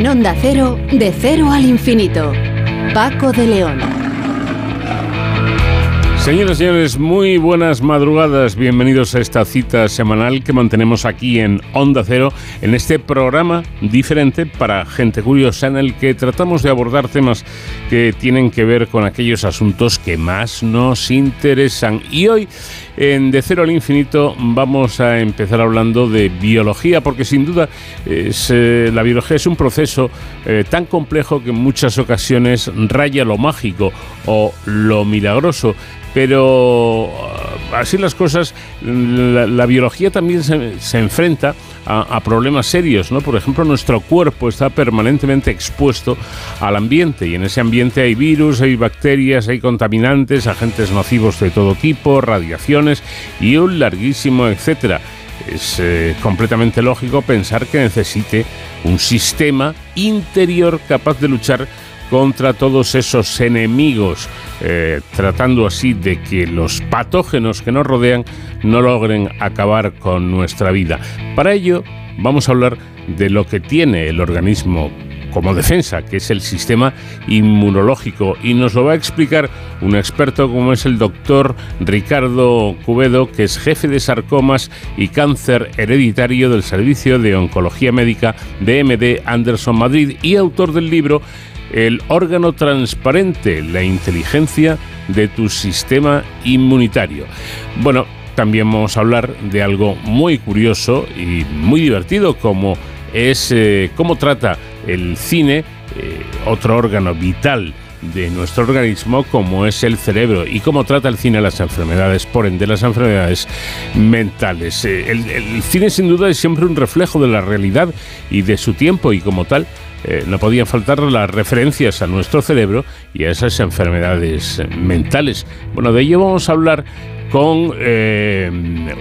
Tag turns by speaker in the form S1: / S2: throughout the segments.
S1: En Onda Cero, de cero al infinito. Paco de León.
S2: Señoras y señores, muy buenas madrugadas. Bienvenidos a esta cita semanal que mantenemos aquí en Onda Cero, en este programa diferente para gente curiosa en el que tratamos de abordar temas que tienen que ver con aquellos asuntos que más nos interesan. Y hoy, en De Cero al Infinito, vamos a empezar hablando de biología, porque sin duda eh, la biología es un proceso eh, tan complejo que en muchas ocasiones raya lo mágico o lo milagroso. Pero ah, así las cosas, la, biología también se, enfrenta a, problemas serios, ¿no? Por ejemplo, nuestro cuerpo está permanentemente expuesto al ambiente y en ese ambiente hay virus, hay bacterias, hay contaminantes, agentes nocivos de todo tipo, radiaciones y un larguísimo etcétera. Es eh, completamente lógico pensar que necesite un sistema interior capaz de luchar contra todos esos enemigos, eh, tratando así de que los patógenos que nos rodean no logren acabar con nuestra vida. Para ello vamos a hablar de lo que tiene el organismo como defensa, que es el sistema inmunológico. Y nos lo va a explicar un experto como es el doctor Ricardo Cubedo, que es jefe de sarcomas y cáncer hereditario del Servicio de Oncología Médica de MD Anderson Madrid y autor del libro el órgano transparente, la inteligencia de tu sistema inmunitario. Bueno, también vamos a hablar de algo muy curioso y muy divertido como es eh, cómo trata el cine, eh, otro órgano vital de nuestro organismo como es el cerebro y cómo trata el cine las enfermedades, por ende las enfermedades mentales. Eh, el cine sin duda es siempre un reflejo de la realidad y de su tiempo y como tal eh, no podían faltar las referencias a nuestro cerebro y a esas enfermedades mentales. Bueno, de ello vamos a hablar con eh,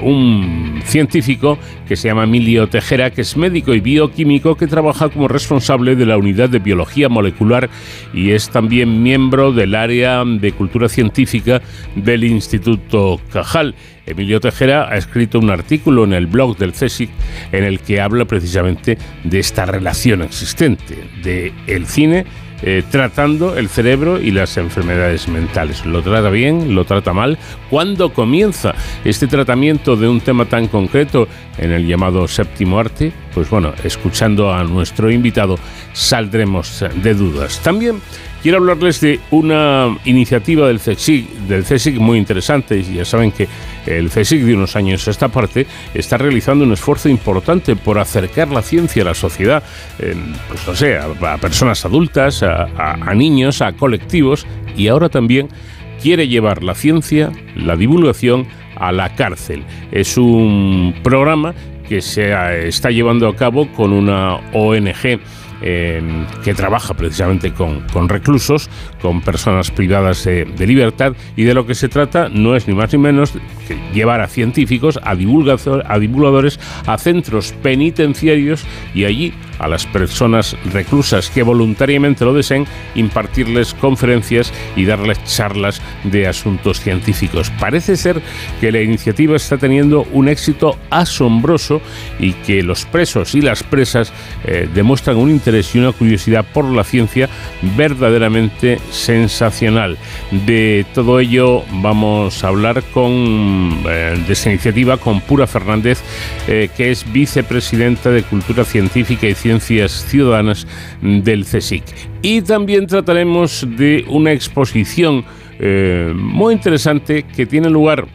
S2: un científico que se llama Emilio Tejera, que es médico y bioquímico que trabaja como responsable de la unidad de biología molecular y es también miembro del área de cultura científica del Instituto Cajal. Emilio Tejera ha escrito un artículo en el blog del CSIC en el que habla precisamente de esta relación existente de el cine eh, tratando el cerebro y las enfermedades mentales. ¿Lo trata bien? ¿Lo trata mal? ¿Cuándo comienza este tratamiento de un tema tan concreto en el llamado séptimo arte? Pues bueno, escuchando a nuestro invitado saldremos de dudas. También quiero hablarles de una iniciativa del CSIC, del CSIC muy interesante. Ya saben que el CSIC de unos años a esta parte está realizando un esfuerzo importante por acercar la ciencia a la sociedad, pues no sé, a, personas adultas, a niños, a colectivos y ahora también quiere llevar la ciencia, la divulgación a la cárcel. Es un programa que se está llevando a cabo con una ONG Que trabaja precisamente con, reclusos, con personas privadas de, libertad, y de lo que se trata no es ni más ni menos que llevar a científicos, a, a divulgadores, a centros penitenciarios y allí a las personas reclusas que voluntariamente lo deseen, impartirles conferencias y darles charlas de asuntos científicos. Parece ser que la iniciativa está teniendo un éxito asombroso y que los presos y las presas eh, demuestran un interés y una curiosidad por la ciencia verdaderamente sensacional. De todo ello vamos a hablar con eh, de esta iniciativa con Pura Fernández, eh, que es vicepresidenta de Cultura Científica y Ciencia Ciencias Ciudadanas del CSIC. Y también trataremos de una exposición eh, muy interesante que tiene lugar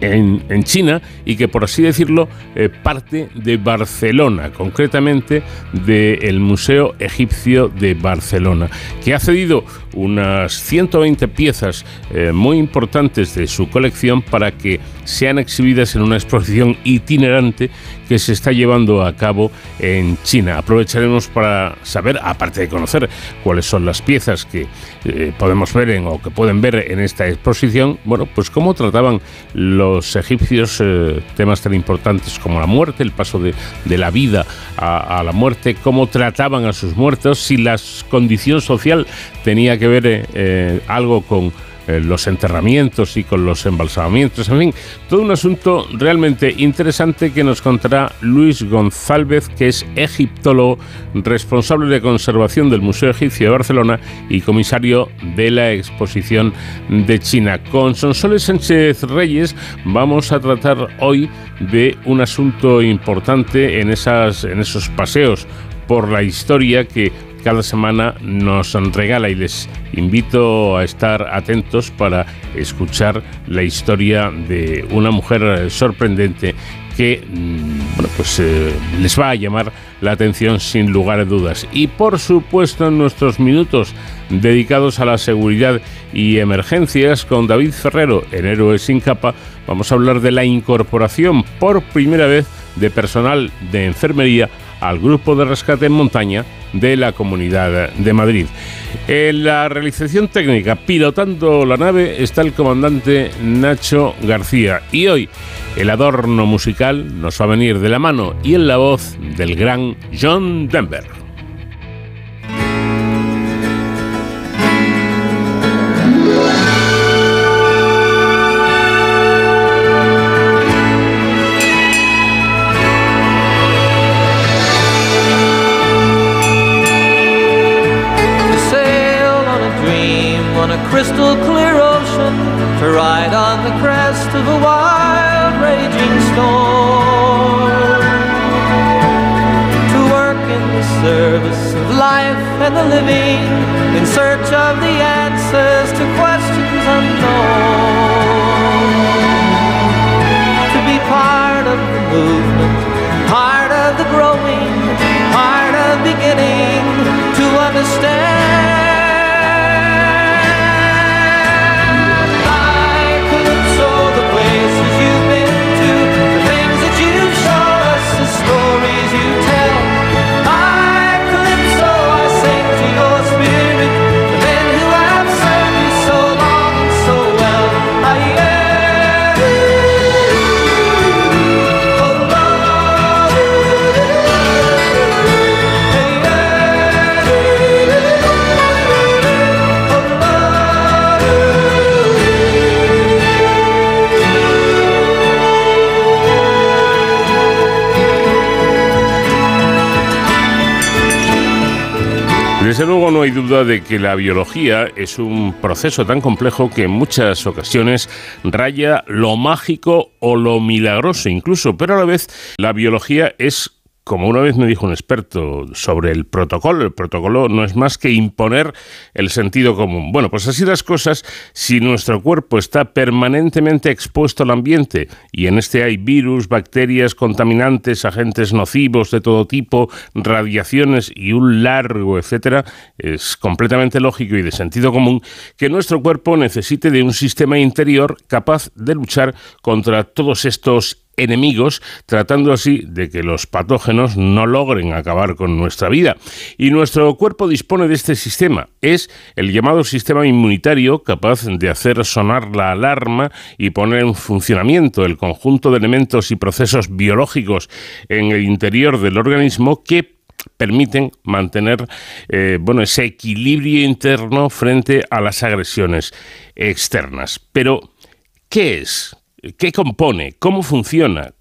S2: en, China y que, por así decirlo, eh, parte de Barcelona, concretamente del Museo Egipcio de Barcelona, que ha cedido unas 120 piezas eh, muy importantes de su colección para que sean exhibidas en una exposición itinerante que se está llevando a cabo en China. Aprovecharemos para saber, aparte de conocer cuáles son las piezas que eh, podemos ver en, o que pueden ver en esta exposición, bueno, pues cómo trataban los egipcios eh, temas tan importantes como la muerte, el paso de, la vida a, la muerte, cómo trataban a sus muertos, si la condición social tenía que ver eh, algo con eh, los enterramientos y con los embalsamamientos, en fin, todo un asunto realmente interesante que nos contará Luis González, que es egiptólogo, responsable de conservación del Museo Egipcio de Barcelona y comisario de la exposición de China. Con Sonsoles Sánchez Reyes vamos a tratar hoy de un asunto importante en, esas, en esos paseos por la historia que cada semana nos regala y les invito a estar atentos para escuchar la historia de una mujer sorprendente que mm, bueno, pues, eh, les va a llamar la atención sin lugar a dudas. Y por supuesto en nuestros minutos dedicados a la seguridad y emergencias con David Ferrero en Héroes sin capa vamos a hablar de la incorporación por primera vez de personal de enfermería al grupo de rescate en montaña de la Comunidad de Madrid. En la realización técnica, pilotando la nave, está el comandante Nacho García. Y hoy el adorno musical nos va a venir de la mano y en la voz del gran John Denver. And the living in search of the answers to questions unknown. To be part of the movement, part of the growing, part of beginning to understand. Desde luego no hay duda de que la biología es un proceso tan complejo que en muchas ocasiones raya lo mágico o lo milagroso incluso, pero a la vez la biología es como una vez me dijo un experto sobre el protocolo, el protocolo no es más que imponer el sentido común. Bueno, pues así las cosas, si nuestro cuerpo está permanentemente expuesto al ambiente y en este hay virus, bacterias, contaminantes, agentes nocivos de todo tipo, radiaciones y un largo etcétera, es completamente lógico y de sentido común que nuestro cuerpo necesite de un sistema interior capaz de luchar contra todos estos enemigos, tratando así de que los patógenos no logren acabar con nuestra vida. Y nuestro cuerpo dispone de este sistema. Es el llamado sistema inmunitario capaz de hacer sonar la alarma y poner en funcionamiento el conjunto de elementos y procesos biológicos en el interior del organismo que permiten mantener eh, bueno, ese equilibrio interno frente a las agresiones externas. Pero, ¿qué es? ¿Qué compone? ¿Cómo funciona?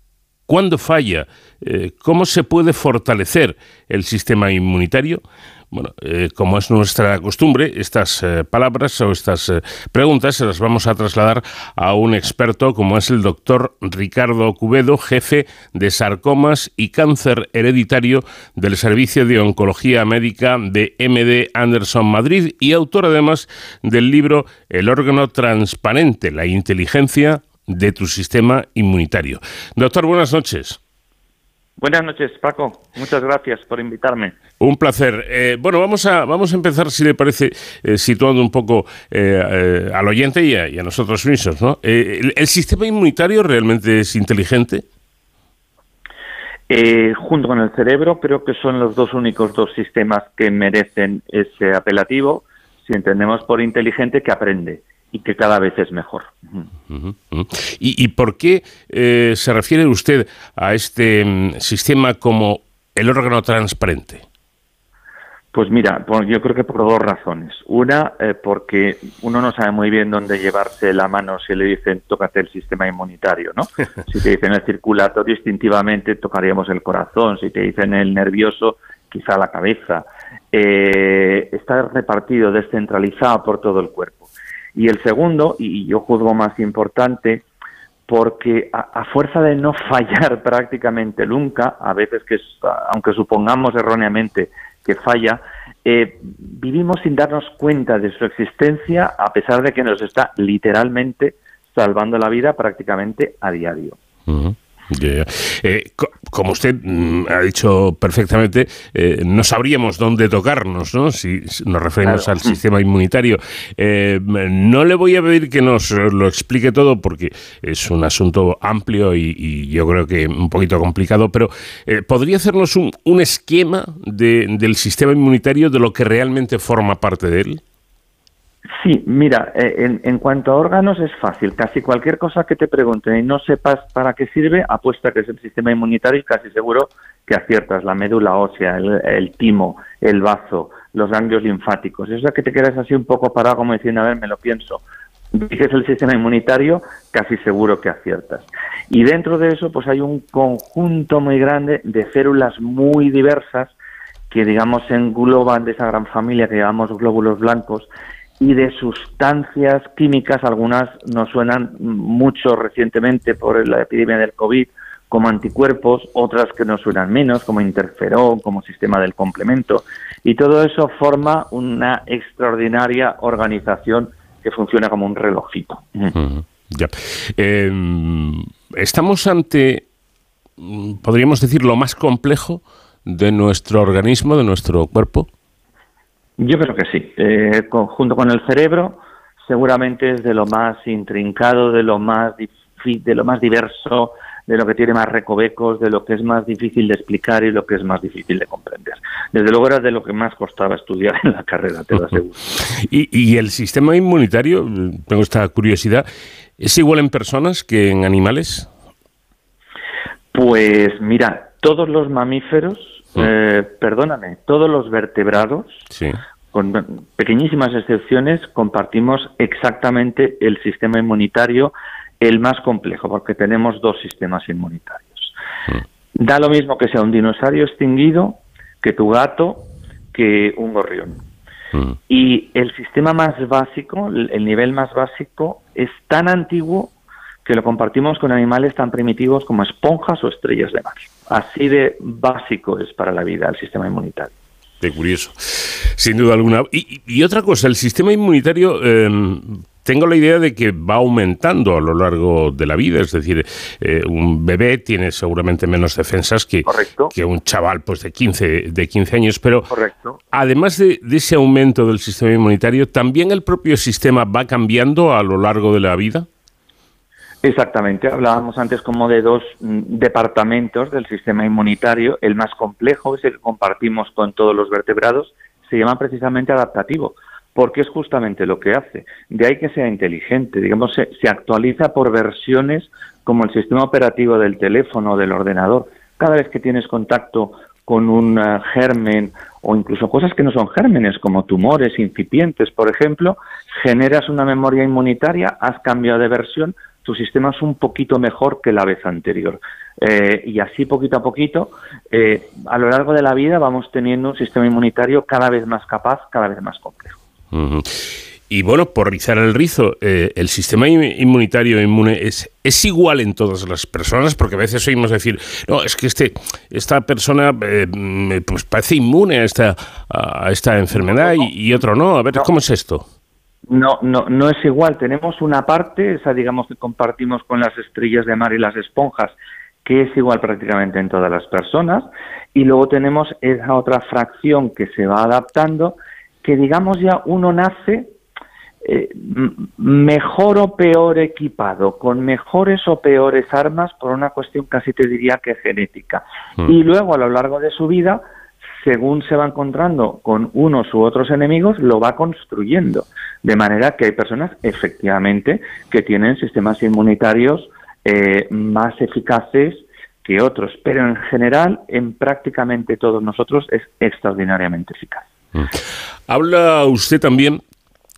S2: ¿Cuándo falla? Eh, ¿Cómo se puede fortalecer el sistema inmunitario? Bueno, eh, como es nuestra costumbre, estas eh, palabras o estas preguntas se las vamos a trasladar a un experto como es el doctor Ricardo Cubedo, jefe de sarcomas y cáncer hereditario del Servicio de Oncología Médica de MD Anderson Madrid y autor además del libro El órgano transparente, la inteligencia de tu sistema inmunitario. Doctor, buenas noches.
S3: Buenas noches, Paco. Muchas gracias por invitarme.
S2: Un placer. Eh, bueno, vamos a, vamos a empezar, si le parece, eh, situando un poco eh, al oyente y a, nosotros mismos. ¿no? El, ¿El, sistema inmunitario realmente es inteligente?
S3: junto con el cerebro, creo que son los dos únicos dos sistemas que merecen ese apelativo, si entendemos por inteligente, que aprende y que cada vez es mejor.
S2: ¿Y, por qué eh, se refiere usted a este mm, sistema como el órgano transparente?
S3: Pues mira, yo creo que por dos razones. Una, eh, porque uno no sabe muy bien dónde llevarse la mano si le dicen tócate el sistema inmunitario, ¿no? Si te dicen el circulatorio, instintivamente tocaríamos el corazón. Si te dicen el nervioso, quizá la cabeza. Eh, está repartido, descentralizado por todo el cuerpo. Y el segundo, y yo juzgo más importante, porque a, fuerza de no fallar prácticamente nunca, a veces que, aunque supongamos erróneamente que falla, eh, vivimos sin darnos cuenta de su existencia a pesar de que nos está literalmente salvando la vida prácticamente a diario.
S2: Eh, como usted mm, ha dicho perfectamente, eh, no sabríamos dónde tocarnos, ¿no? Si nos referimos al sistema inmunitario. Eh, no le voy a pedir que nos lo explique todo porque es un asunto amplio y, yo creo que un poquito complicado, pero ¿podría hacernos un, un esquema del sistema inmunitario de lo que realmente forma parte de él?
S3: Sí, mira, eh, en, cuanto a órganos es fácil. Casi cualquier cosa que te pregunten y no sepas para qué sirve, apuesta que es el sistema inmunitario y casi seguro que aciertas. La médula ósea, el, timo, el bazo, los ganglios linfáticos. Eso es que te quedas así un poco parado como diciendo, a ver, me lo pienso. Dices el sistema inmunitario, casi seguro que aciertas. Y dentro de eso, pues hay un conjunto muy grande de células muy diversas que, digamos, engloban de esa gran familia que llamamos glóbulos blancos y de sustancias químicas, algunas nos suenan mucho recientemente por la epidemia del COVID como anticuerpos, otras que nos suenan menos, como interferón, como sistema del complemento, y todo eso forma una extraordinaria organización que funciona como un relojito.
S2: Em, estamos ante, podríamos decir, lo más complejo de nuestro organismo, de nuestro cuerpo.
S3: Yo creo que sí. Eh, junto con el cerebro, seguramente es de lo más intrincado, de lo más de lo más diverso, de lo que tiene más recovecos, de lo que es más difícil de explicar y lo que es más difícil de comprender. Desde luego era de lo que más costaba estudiar en la carrera, te lo aseguro.
S2: ¿Y, y el sistema inmunitario, tengo esta curiosidad, es igual en personas que en animales?
S3: Pues mira, todos los mamíferos eh, perdóname, todos los vertebrados, con pequeñísimas excepciones, compartimos exactamente el sistema inmunitario, el más complejo, porque tenemos dos sistemas inmunitarios. Da lo mismo que sea un dinosaurio extinguido, que tu gato, que un gorrión. Y el sistema más básico, el nivel más básico, es tan antiguo que lo compartimos con animales tan primitivos como esponjas o estrellas de mar. Así de básico es para la vida el sistema inmunitario.
S2: Qué curioso, sin duda alguna. Y, otra cosa, el sistema inmunitario, em, tengo la idea de que va aumentando a lo largo de la vida, es decir, eh, un bebé tiene seguramente menos defensas que, que un chaval pues, de, 15, de 15 años, pero además de, de ese aumento del sistema inmunitario, ¿también el propio sistema va cambiando a lo largo de la vida?
S3: Exactamente, hablábamos antes como de dos mm, departamentos del sistema inmunitario. El más complejo, ese que compartimos con todos los vertebrados, se llama precisamente adaptativo, porque es justamente lo que hace. De ahí que sea inteligente, digamos, se, actualiza por versiones como el sistema operativo del teléfono o del ordenador. Cada vez que tienes contacto con un eh, germen o incluso cosas que no son gérmenes, como tumores incipientes, por ejemplo, generas una memoria inmunitaria, has cambiado de versión, tu sistema es un poquito mejor que la vez anterior. Eh, y así poquito a poquito, eh, a lo largo de la vida vamos teniendo un sistema inmunitario cada vez más capaz, cada vez más complejo.
S2: Y bueno, por rizar el rizo, eh, el sistema inmunitario inmune es, es igual en todas las personas, porque a veces oímos decir, no, es que este, esta persona pues parece inmune a esta, a esta enfermedad y, otro no. A ver, ¿cómo es esto?
S3: No, no, no es igual. Tenemos una parte, esa digamos que compartimos con las estrellas de mar y las esponjas, que es igual prácticamente en todas las personas, y luego tenemos esa otra fracción que se va adaptando, que digamos ya uno nace eh, mejor o peor equipado, con mejores o peores armas, por una cuestión casi te diría que genética. Mm. Y luego a lo largo de su vida según se va encontrando con unos u otros enemigos, lo va construyendo. De manera que hay personas, efectivamente, que tienen sistemas inmunitarios eh, más eficaces que otros, pero en general, en prácticamente todos nosotros es extraordinariamente eficaz.
S2: Mm. Habla usted también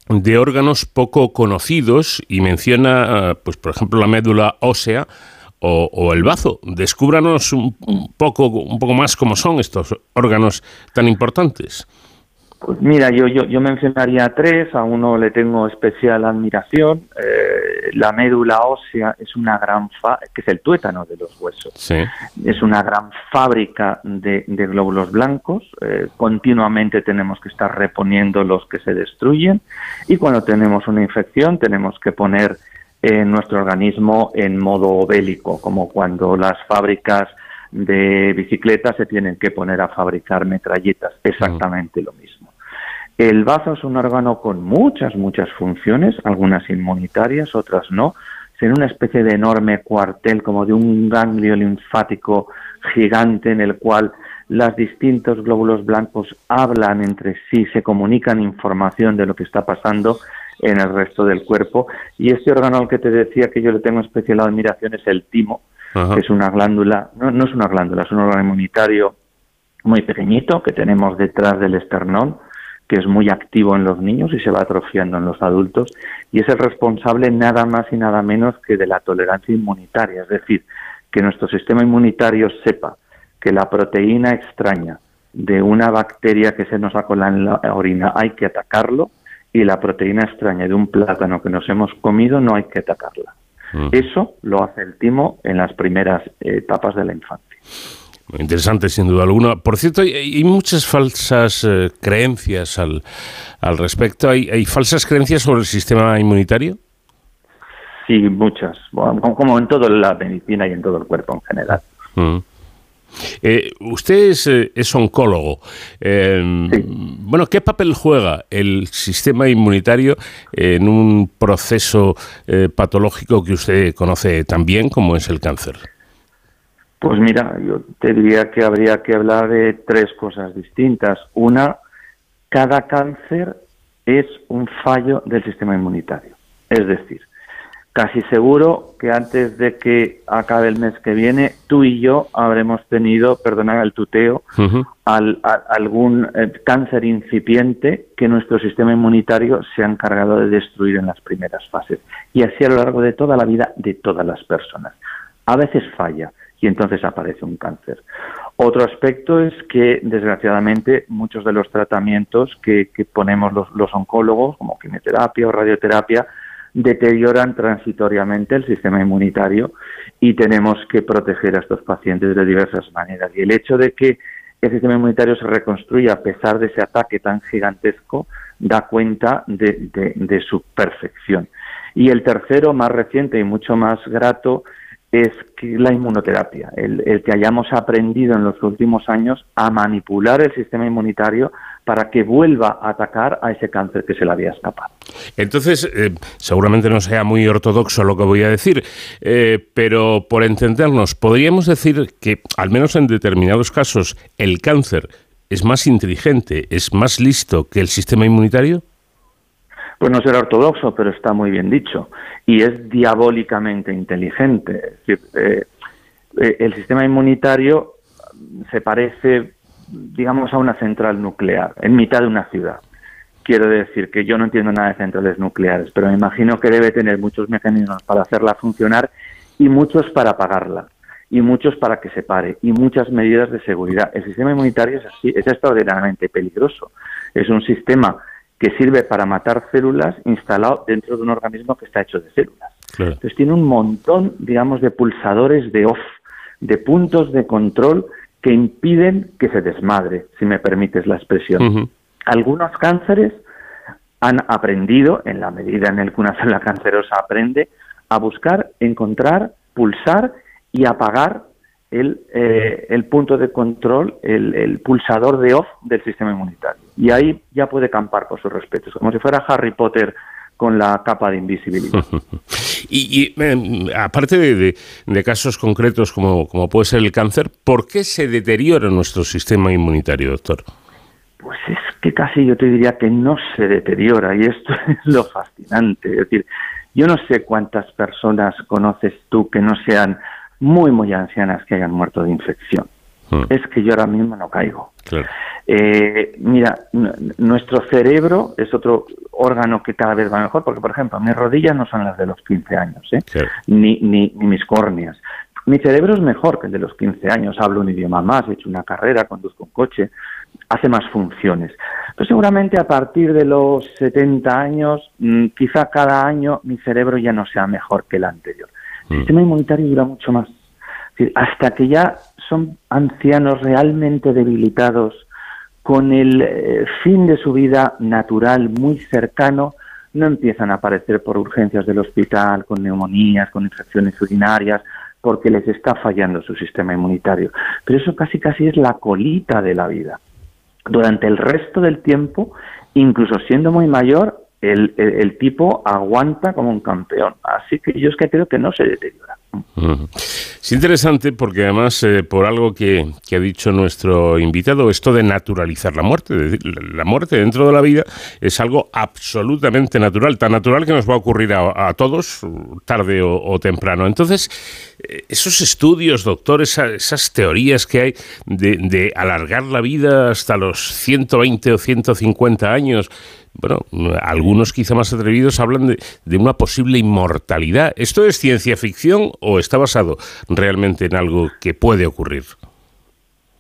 S2: de órganos poco conocidos y menciona, pues por ejemplo, la médula ósea o, el bazo. Descúbranos un, poco, un poco más cómo son estos órganos tan importantes.
S3: Pues mira, yo, yo, yo mencionaría tres, a uno le tengo especial admiración. Eh, la médula ósea es una gran, fa que es el tuétano de los huesos. Es una gran fábrica de, glóbulos blancos. Eh, continuamente tenemos que estar reponiendo los que se destruyen y cuando tenemos una infección tenemos que poner nuestro organismo en modo bélico, como cuando las fábricas de bicicletas se tienen que poner a fabricar metralletas, exactamente lo mismo. El bazo es un órgano con muchas, muchas funciones, algunas inmunitarias, otras no. Es una especie de enorme cuartel, como de un ganglio linfático gigante en el cual los distintos glóbulos blancos hablan entre sí, se comunican información de lo que está pasando en el resto del cuerpo. Y este órgano al que te decía que yo le tengo especial admiración es el timo, que es una glándula, no, no es una glándula, es un órgano inmunitario muy pequeñito que tenemos detrás del esternón, que es muy activo en los niños y se va atrofiando en los adultos, y es el responsable nada más y nada menos que de la tolerancia inmunitaria, es decir, que nuestro sistema inmunitario sepa que la proteína extraña de una bacteria que se nos acola en la orina hay que atacarlo y la proteína extraña de un plátano que nos hemos comido no hay que atacarla. Mm. Eso lo hace el timo en las primeras etapas de la infancia.
S2: Muy interesante, sin duda alguna. Por cierto, hay, muchas falsas eh, creencias al, al respecto. ¿Hay, falsas creencias sobre el sistema inmunitario?
S3: Sí, muchas. como en toda la medicina y en todo el cuerpo en general. Mm.
S2: Eh, usted eh, es, oncólogo. Em, bueno, ¿qué papel juega el sistema inmunitario en un proceso eh, patológico que usted conoce tan bien como es el cáncer?
S3: Pues mira, yo te diría que habría que hablar de tres cosas distintas. Una, cada cáncer es un fallo del sistema inmunitario. Es decir, casi seguro que antes de que acabe el mes que viene, tú y yo habremos tenido, perdonad el tuteo, al, algún eh, cáncer incipiente que nuestro sistema inmunitario se ha encargado de destruir en las primeras fases. Y así a lo largo de toda la vida de todas las personas. A veces falla y entonces aparece un cáncer. Otro aspecto es que, desgraciadamente, muchos de los tratamientos que, ponemos los, los oncólogos, como quimioterapia o radioterapia, deterioran transitoriamente el sistema inmunitario y tenemos que proteger a estos pacientes de diversas maneras. Y el hecho de que el sistema inmunitario se reconstruya a pesar de ese ataque tan gigantesco da cuenta de, de su perfección. Y el tercero, más reciente y mucho más grato, es que la inmunoterapia, el, que hayamos aprendido en los últimos años a manipular el sistema inmunitario para que vuelva a atacar a ese cáncer que se le había escapado.
S2: Entonces, eh, seguramente no sea muy ortodoxo lo que voy a decir, eh, pero por entendernos, ¿podríamos decir que, al menos en determinados casos, el cáncer es más inteligente, es más listo que el sistema inmunitario?
S3: Pues no será ortodoxo, pero está muy bien dicho. Y es diabólicamente inteligente. Es decir, eh, eh, el sistema inmunitario se parece, digamos, a una central nuclear en mitad de una ciudad. Quiero decir que yo no entiendo nada de centrales nucleares, pero me imagino que debe tener muchos mecanismos para hacerla funcionar y muchos para apagarla y muchos para que se pare y muchas medidas de seguridad. El sistema inmunitario es así, es extraordinariamente peligroso. Es un sistema que sirve para matar células instalado dentro de un organismo que está hecho de células. Entonces tiene un montón, digamos, de pulsadores de off, de puntos de control que impiden que se desmadre, si me permites la expresión. Algunos cánceres han aprendido, en la medida en la que una célula cancerosa aprende, a buscar, encontrar, pulsar y apagar el, eh, el punto de control, el, el, pulsador de off del sistema inmunitario. Y ahí ya puede campar por sus respetos, como si fuera Harry Potter con la capa de invisibilidad.
S2: y, em, aparte de, de, casos concretos como, como puede ser el cáncer, ¿por qué se deteriora nuestro sistema inmunitario, doctor?
S3: Pues es que casi yo te diría que no se deteriora y esto es lo fascinante. Es decir, yo no sé cuántas personas conoces tú que no sean muy, muy ancianas que hayan muerto de infección. hmm. es que yo ahora mismo no caigo. Eh, mira, nuestro cerebro es otro órgano que cada vez va mejor, porque, por ejemplo, mis rodillas no son las de los 15 años, ¿eh? ni, ni, mis córneas. Mi cerebro es mejor que el de los 15 años, hablo un idioma más, he hecho una carrera, conduzco un coche, hace más funciones. Pero seguramente a partir de los 70 años, mm, quizá cada año mi cerebro ya no sea mejor que el anterior. El mm. sistema inmunitario dura mucho más. hasta que ya son ancianos realmente debilitados, con el eh, fin de su vida natural muy cercano, no empiezan a aparecer por urgencias del hospital, con neumonías, con infecciones urinarias, porque les está fallando su sistema inmunitario. Pero eso casi casi es la colita de la vida. Durante el resto del tiempo, incluso siendo muy mayor, el, tipo aguanta como un campeón. Así que yo es que creo que no se deteriora.
S2: Es interesante porque además, eh, por algo que, ha dicho nuestro invitado, esto de naturalizar la muerte. La muerte dentro de la vida es algo absolutamente natural, tan natural que nos va a ocurrir a, todos, tarde o, temprano. Entonces, eh, esos estudios, doctores, esas teorías que hay de, de alargar la vida hasta los 120 o 150 años, bueno, algunos quizá más atrevidos hablan de, una posible inmortalidad. ¿Esto es ciencia ficción o está basado realmente en algo que puede ocurrir?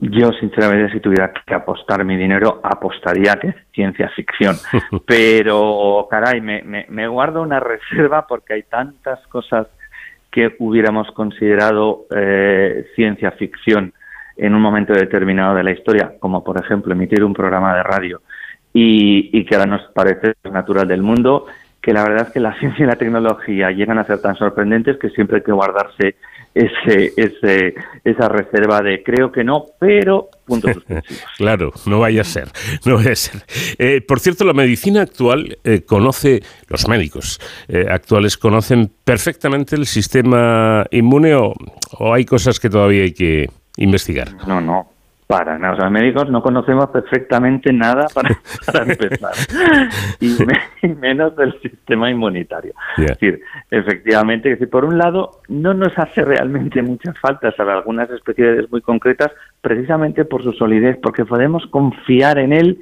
S3: Yo, sinceramente, si tuviera que apostar mi dinero, apostaría que es ciencia ficción. Pero, caray, me, guardo una reserva porque hay tantas cosas que hubiéramos considerado eh, ciencia ficción en un momento determinado de la historia, como por ejemplo emitir un programa de radio y, que ahora nos parece natural del mundo, que la verdad es que la ciencia y la tecnología llegan a ser tan sorprendentes que siempre hay que guardarse ese, ese, esa reserva de creo que no, pero puntos suspensivos.
S2: claro, no vaya a ser, no vaya a ser. Eh, por cierto, la medicina actual eh, conoce, los médicos eh, actuales conocen perfectamente el sistema inmune o hay cosas que todavía hay que investigar.
S3: No, no, para nada. los médicos no conocemos perfectamente nada para, empezar, y, menos del sistema inmunitario. Es decir, efectivamente, decir, por un lado, no nos hace realmente muchas faltas a algunas especialidades muy concretas, precisamente por su solidez, porque podemos confiar en él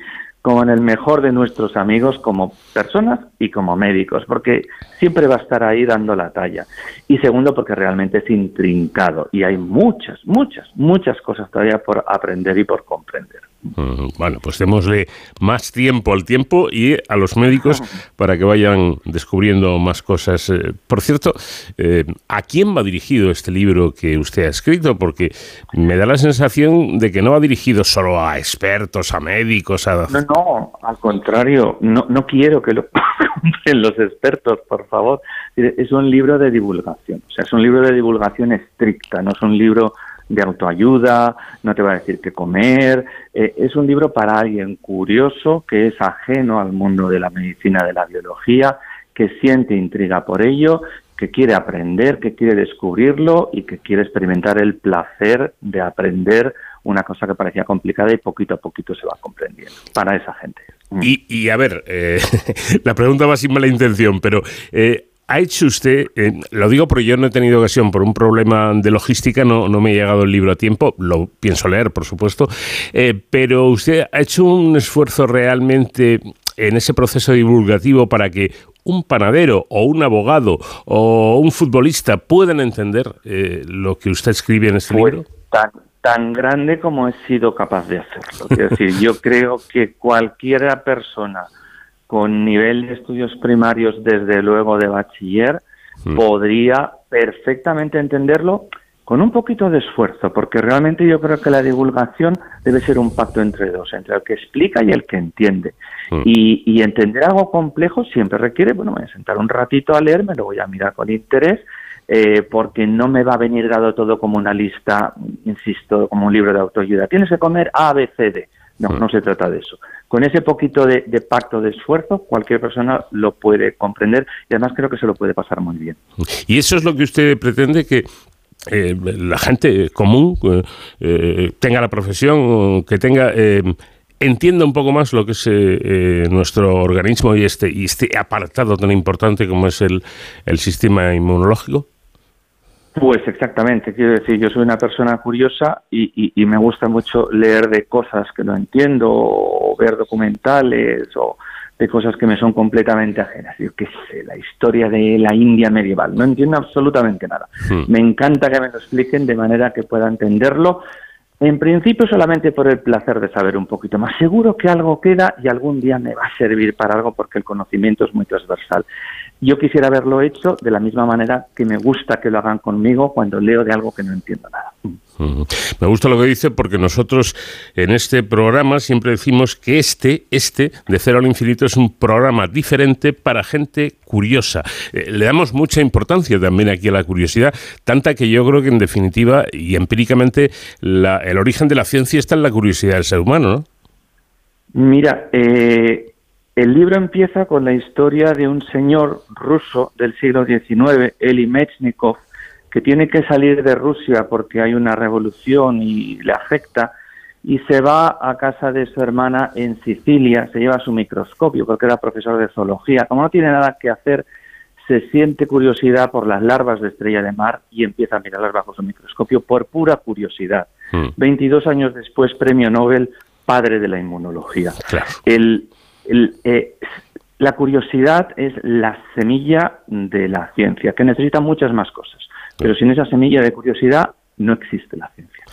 S3: como en el mejor de nuestros amigos como personas y como médicos, porque siempre va a estar ahí dando la talla. Y segundo, porque realmente es intrincado y hay muchas, muchas, muchas cosas todavía por aprender y por comprender.
S2: Bueno, pues démosle más tiempo al tiempo y a los médicos para que vayan descubriendo más cosas. Eh, por cierto, eh, ¿a quién va dirigido este libro que usted ha escrito? Porque me da la sensación de que no va dirigido solo a expertos, a médicos, a...
S3: No, no, al contrario, no, no quiero que lo los expertos, por favor. Es un libro de divulgación, o sea, es un libro de divulgación estricta, no es un libro de autoayuda, no te va a decir qué comer. Eh, es un libro para alguien curioso, que es ajeno al mundo de la medicina, de la biología, que siente intriga por ello, que quiere aprender, que quiere descubrirlo y que quiere experimentar el placer de aprender una cosa que parecía complicada y poquito a poquito se va comprendiendo para esa gente.
S2: Mm. Y, a ver, eh, la pregunta va sin mala intención, pero eh, ha hecho usted, eh, lo digo porque yo no he tenido ocasión por un problema de logística, no, no me ha llegado el libro a tiempo, lo pienso leer, por supuesto, eh, pero usted ha hecho un esfuerzo realmente en ese proceso divulgativo para que un panadero o un abogado o un futbolista puedan entender eh, lo que usted escribe en este libro?
S3: Tan, tan grande como he sido capaz de hacerlo. Es decir, yo creo que cualquiera persona con nivel de estudios primarios, desde luego de bachiller, podría perfectamente entenderlo con un poquito de esfuerzo, porque realmente yo creo que la divulgación debe ser un pacto entre dos, entre el que explica y el que entiende. Mm. Y, entender algo complejo siempre requiere, bueno, me voy a sentar un ratito a leer, me lo voy a mirar con interés, eh, porque no me va a venir dado todo como una lista, insisto, como un libro de autoayuda. Tienes que comer A, B, C, D. No, mm. no se trata de eso. Con ese poquito de, pacto de esfuerzo, cualquier persona lo puede comprender y además creo que se lo puede pasar muy bien.
S2: Y eso es lo que usted pretende que eh, la gente común eh, eh, tenga la profesión, que tenga entienda un poco más lo que es nuestro organismo y este y este apartado tan importante como es el, el sistema inmunológico.
S3: Pues exactamente, quiero decir, yo soy una persona curiosa y, me gusta mucho leer de cosas que no entiendo o ver documentales o de cosas que me son completamente ajenas. Yo qué sé, la historia de la India medieval, no entiendo absolutamente nada. Hmm. Me encanta que me lo expliquen de manera que pueda entenderlo en principio solamente por el placer de saber un poquito más. Seguro que algo queda y algún día me va a servir para algo porque el conocimiento es muy transversal. Yo quisiera haberlo hecho de la misma manera que me gusta que lo hagan conmigo cuando leo de algo que no entiendo nada.
S2: Me gusta lo que dice porque nosotros en este programa siempre decimos que este, este, de cero al infinito, es un programa diferente para gente curiosa. Eh, le damos mucha importancia también aquí a la curiosidad, tanta que yo creo que en definitiva y empíricamente el origen de la ciencia está en la curiosidad del ser humano, ¿no?
S3: Mira, eh, el libro empieza con la historia de un señor ruso del siglo XIX, Eli Mechnikov, que tiene que salir de Rusia porque hay una revolución y le afecta, y se va a casa de su hermana en Sicilia, se lleva su microscopio porque era profesor de zoología. Como no tiene nada que hacer, se siente curiosidad por las larvas de estrella de mar y empieza a mirarlas bajo su microscopio por pura curiosidad. 22 hmm. años después, premio Nobel, padre de la inmunología. El, eh, la curiosidad es la semilla de la ciencia, que necesita muchas más cosas. Pero sin esa semilla de curiosidad no existe la ciencia.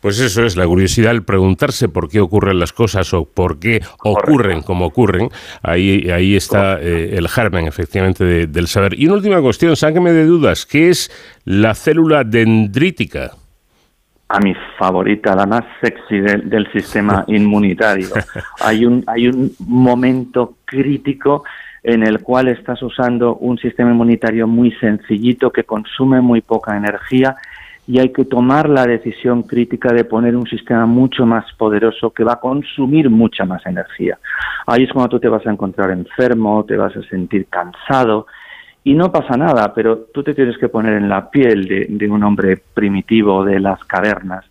S2: Pues eso es la curiosidad, el preguntarse por qué ocurren las cosas o por qué ocurren como ocurren. Ahí, ahí está eh, el germen, efectivamente, del saber. Y una última cuestión, sáqueme de dudas, ¿qué es la célula dendrítica?
S3: A mi favorita, la más sexy del sistema inmunitario. Hay un, hay un momento crítico en el cual estás usando un sistema inmunitario muy sencillito que consume muy poca energía y hay que tomar la decisión crítica de poner un sistema mucho más poderoso que va a consumir mucha más energía. Ahí es cuando tú te vas a encontrar enfermo, te vas a sentir cansado y no pasa nada, pero tú te tienes que poner en la piel de, de un hombre primitivo de las cavernas,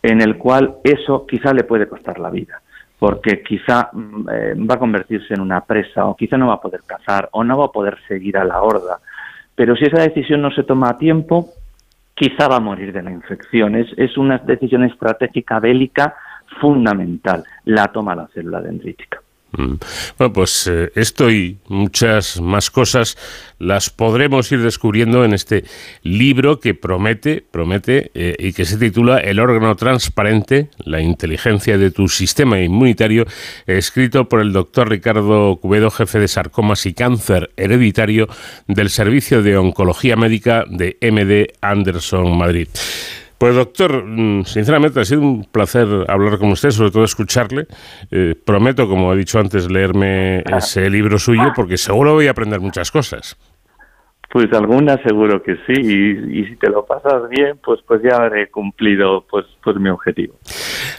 S3: en el cual eso quizá le puede costar la vida porque quizá mm, eh, va a convertirse en una presa o quizá no va a poder cazar o no va a poder seguir a la horda. Pero si esa decisión no se toma a tiempo, quizá va a morir de la infección. Es, es una decisión estratégica bélica fundamental. La toma la célula dendrítica.
S2: Mm. Bueno, pues eh, esto y muchas más cosas las podremos ir descubriendo en este libro que promete, promete eh, y que se titula El órgano transparente, la inteligencia de tu sistema inmunitario, escrito por el doctor Ricardo Cubedo, jefe de sarcomas y cáncer hereditario del Servicio de Oncología Médica de MD Anderson Madrid. Pues doctor, mm, sinceramente ha sido un placer hablar con usted, sobre todo escucharle. Eh, prometo, como he dicho antes, leerme ese libro suyo porque seguro voy a aprender muchas cosas.
S3: Pues algunas seguro que sí, y, si te lo pasas bien, pues pues ya habré cumplido pues pues mi objetivo.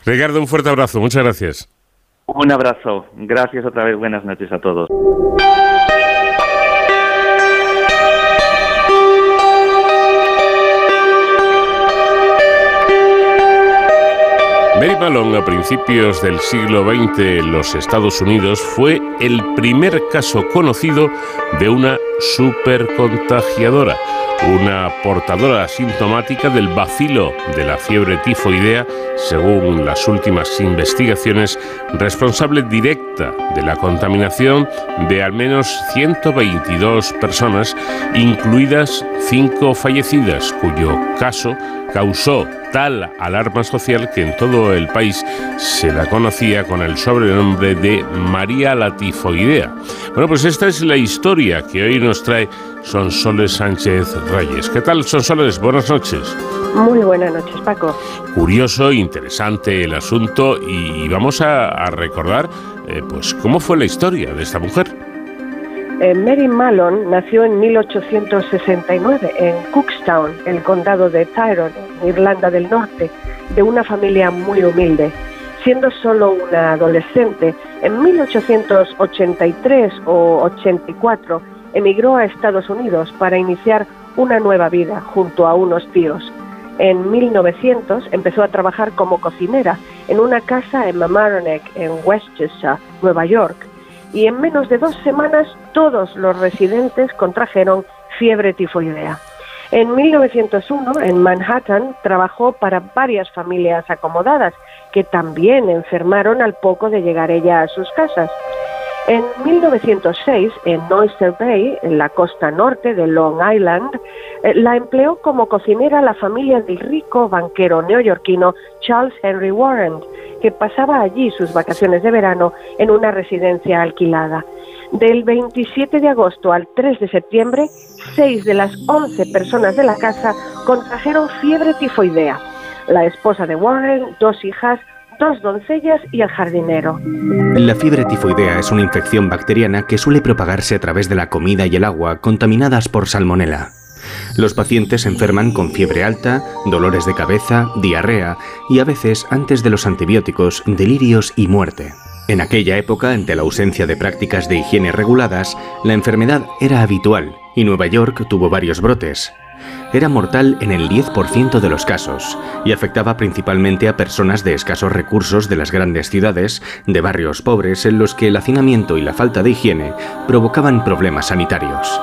S2: Ricardo, un fuerte abrazo, muchas gracias.
S3: Un abrazo, gracias otra vez, buenas noches a todos.
S2: Mary Malone a principios del siglo XX en los Estados Unidos fue el primer caso conocido de una supercontagiadora, una portadora asintomática del bacilo de la fiebre tifoidea, según las últimas investigaciones, responsable directa de la contaminación de al menos 122 personas, incluidas cinco fallecidas, cuyo caso causó tal alarma social que en todo el país se la conocía con el sobrenombre de María la Tifoidea. Bueno, pues esta es la historia que hoy nos trae Sonsoles Sánchez Reyes. ¿Qué tal, Sonsoles? Buenas noches.
S4: Muy buenas noches, Paco.
S2: Curioso, interesante el asunto y vamos a, recordar eh, pues cómo fue la historia de esta mujer.
S4: Eh, Mary Malone nació en 1869 en Cookstown, el condado de Tyrone, Irlanda del Norte, de una familia muy humilde. Siendo solo una adolescente, en 1883 o 84 emigró a Estados Unidos para iniciar una nueva vida junto a unos tíos. En 1900 empezó a trabajar como cocinera en una casa en Mamaroneck, en Westchester, Nueva York, y en menos de dos semanas todos los residentes contrajeron fiebre tifoidea. En 1901, en Manhattan, trabajó para varias familias acomodadas que también enfermaron al poco de llegar ella a sus casas. En 1906, en Oyster Bay, en la costa norte de Long Island, eh, la empleó como cocinera la familia del rico banquero neoyorquino Charles Henry Warren, que pasaba allí sus vacaciones de verano en una residencia alquilada. Del 27 de agosto al 3 de septiembre, seis de las 11 personas de la casa contrajeron fiebre tifoidea. La esposa de Warren, dos hijas, dos doncellas y el jardinero.
S5: La fiebre tifoidea es una infección bacteriana que suele propagarse a través de la comida y el agua contaminadas por salmonela. Los pacientes enferman con fiebre alta, dolores de cabeza, diarrea y a veces, antes de los antibióticos, delirios y muerte. En aquella época, ante la ausencia de prácticas de higiene reguladas, la enfermedad era habitual y Nueva York tuvo varios brotes. Era mortal en el 10% de los casos y afectaba principalmente a personas de escasos recursos de las grandes ciudades, de barrios pobres en los que el hacinamiento y la falta de higiene provocaban problemas sanitarios.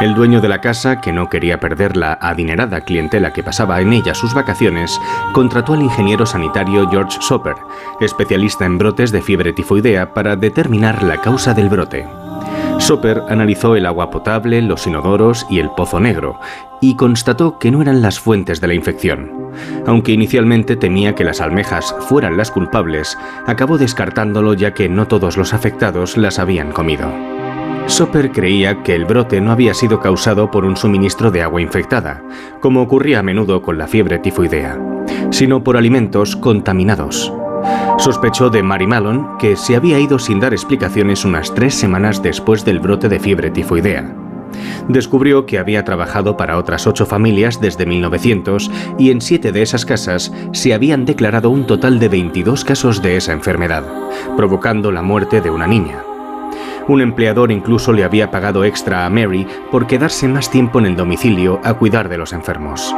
S5: El dueño de la casa, que no quería perder la adinerada clientela que pasaba en ella sus vacaciones, contrató al ingeniero sanitario George Soper, especialista en brotes de fiebre tifoidea, para determinar la causa del brote. Soper analizó el agua potable, los inodoros y el pozo negro y constató que no eran las fuentes de la infección. Aunque inicialmente temía que las almejas fueran las culpables, acabó descartándolo ya que no todos los afectados las habían comido. Soper creía que el brote no había sido causado por un suministro de agua infectada, como ocurría a menudo con la fiebre tifoidea, sino por alimentos contaminados. Sospechó de Mary Malone, que se había ido sin dar explicaciones unas tres semanas después del brote de fiebre tifoidea. Descubrió que había trabajado para otras ocho familias desde 1900 y en siete de esas casas se habían declarado un total de 22 casos de esa enfermedad, provocando la muerte de una niña. Un empleador incluso le había pagado extra a Mary por quedarse más tiempo en el domicilio a cuidar de los enfermos.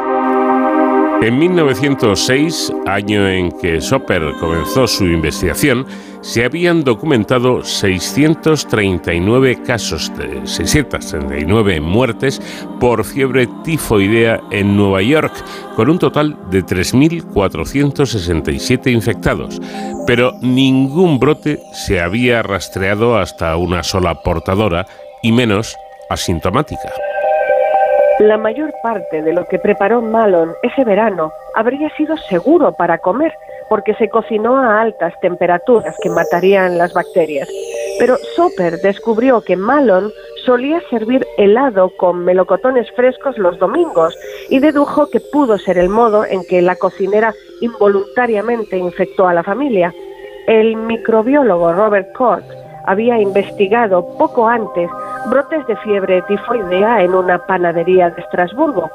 S2: En 1906, año en que Soper comenzó su investigación, se habían documentado 639 casos de 639 muertes por fiebre tifoidea en Nueva York, con un total de 3.467 infectados. Pero ningún brote se había rastreado hasta una sola portadora y menos asintomática.
S4: La mayor parte de lo que preparó Malon ese verano habría sido seguro para comer, porque se cocinó a altas temperaturas que matarían las bacterias. Pero Soper descubrió que Malon solía servir helado con melocotones frescos los domingos y dedujo que pudo ser el modo en que la cocinera involuntariamente infectó a la familia. El microbiólogo Robert Koch había investigado poco antes brotes de fiebre tifoidea en una panadería de Estrasburgo.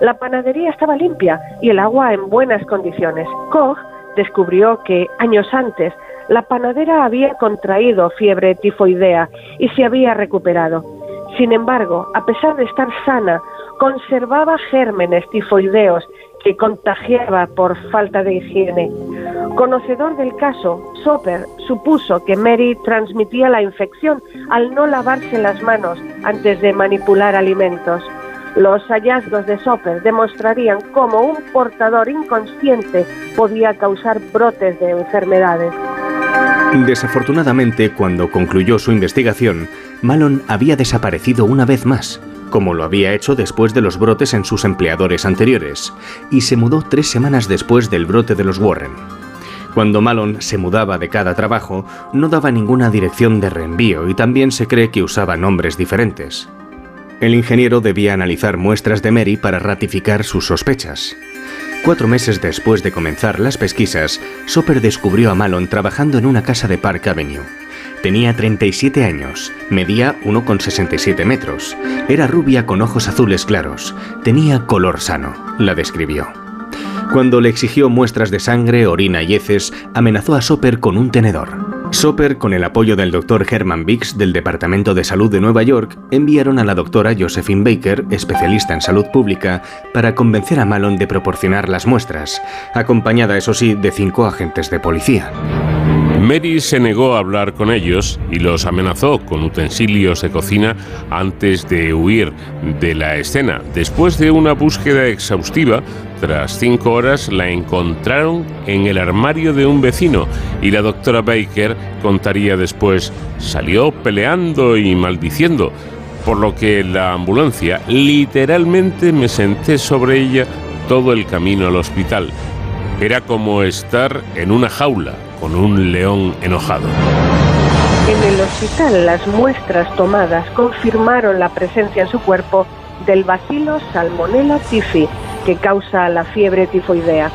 S4: La panadería estaba limpia y el agua en buenas condiciones. Koch descubrió que años antes la panadera había contraído fiebre tifoidea y se había recuperado. Sin embargo, a pesar de estar sana, conservaba gérmenes tifoideos que contagiaba por falta de higiene. Conocedor del caso, Soper supuso que Mary transmitía la infección al no lavarse las manos antes de manipular alimentos. Los hallazgos de Soper demostrarían cómo un portador inconsciente podía causar brotes de enfermedades.
S5: Desafortunadamente, cuando concluyó su investigación, Malon había desaparecido una vez más, como lo había hecho después de los brotes en sus empleadores anteriores, y se mudó tres semanas después del brote de los Warren. Cuando Malon se mudaba de cada trabajo, no daba ninguna dirección de reenvío y también se cree que usaba nombres diferentes. El ingeniero debía analizar muestras de Mary para ratificar sus sospechas. Cuatro meses después de comenzar las pesquisas, Soper descubrió a Malon trabajando en una casa de Park Avenue. Tenía 37 años, medía 1,67 metros, era rubia con ojos azules claros, tenía color sano, la describió. Cuando le exigió muestras de sangre, orina y heces, amenazó a Soper con un tenedor. Soper, con el apoyo del doctor Herman Bix del Departamento de Salud de Nueva York, enviaron a la doctora Josephine Baker, especialista en salud pública, para convencer a Malone de proporcionar las muestras, acompañada, eso sí, de cinco agentes de policía.
S2: Mary se negó a hablar con ellos y los amenazó con utensilios de cocina antes de huir de la escena. Después de una búsqueda exhaustiva, tras cinco horas la encontraron en el armario de un vecino y la doctora Baker contaría después, salió peleando y maldiciendo, por lo que la ambulancia literalmente me senté sobre ella todo el camino al hospital. Era como estar en una jaula con un león enojado.
S4: En el hospital las muestras tomadas confirmaron la presencia en su cuerpo del bacilo Salmonella typhi, que causa la fiebre tifoidea.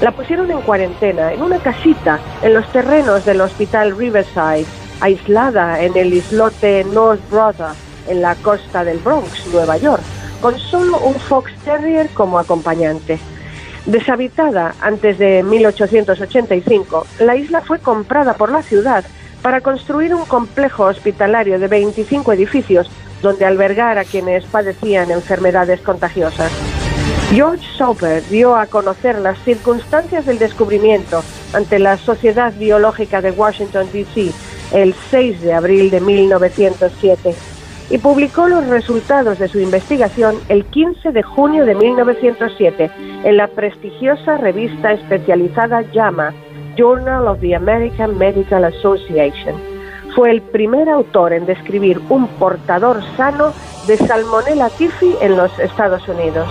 S4: La pusieron en cuarentena en una casita en los terrenos del hospital Riverside, aislada en el islote North Brother, en la costa del Bronx, Nueva York, con solo un Fox Terrier como acompañante. Deshabitada antes de 1885, la isla fue comprada por la ciudad para construir un complejo hospitalario de 25 edificios donde albergar a quienes padecían enfermedades contagiosas. George Soper dio a conocer las circunstancias del descubrimiento ante la Sociedad Biológica de Washington, D.C. el 6 de abril de 1907 y publicó los resultados de su investigación el 15 de junio de 1907 en la prestigiosa revista especializada JAMA, Journal of the American Medical Association. Fue el primer autor en describir un portador sano de Salmonella typhi en los Estados Unidos.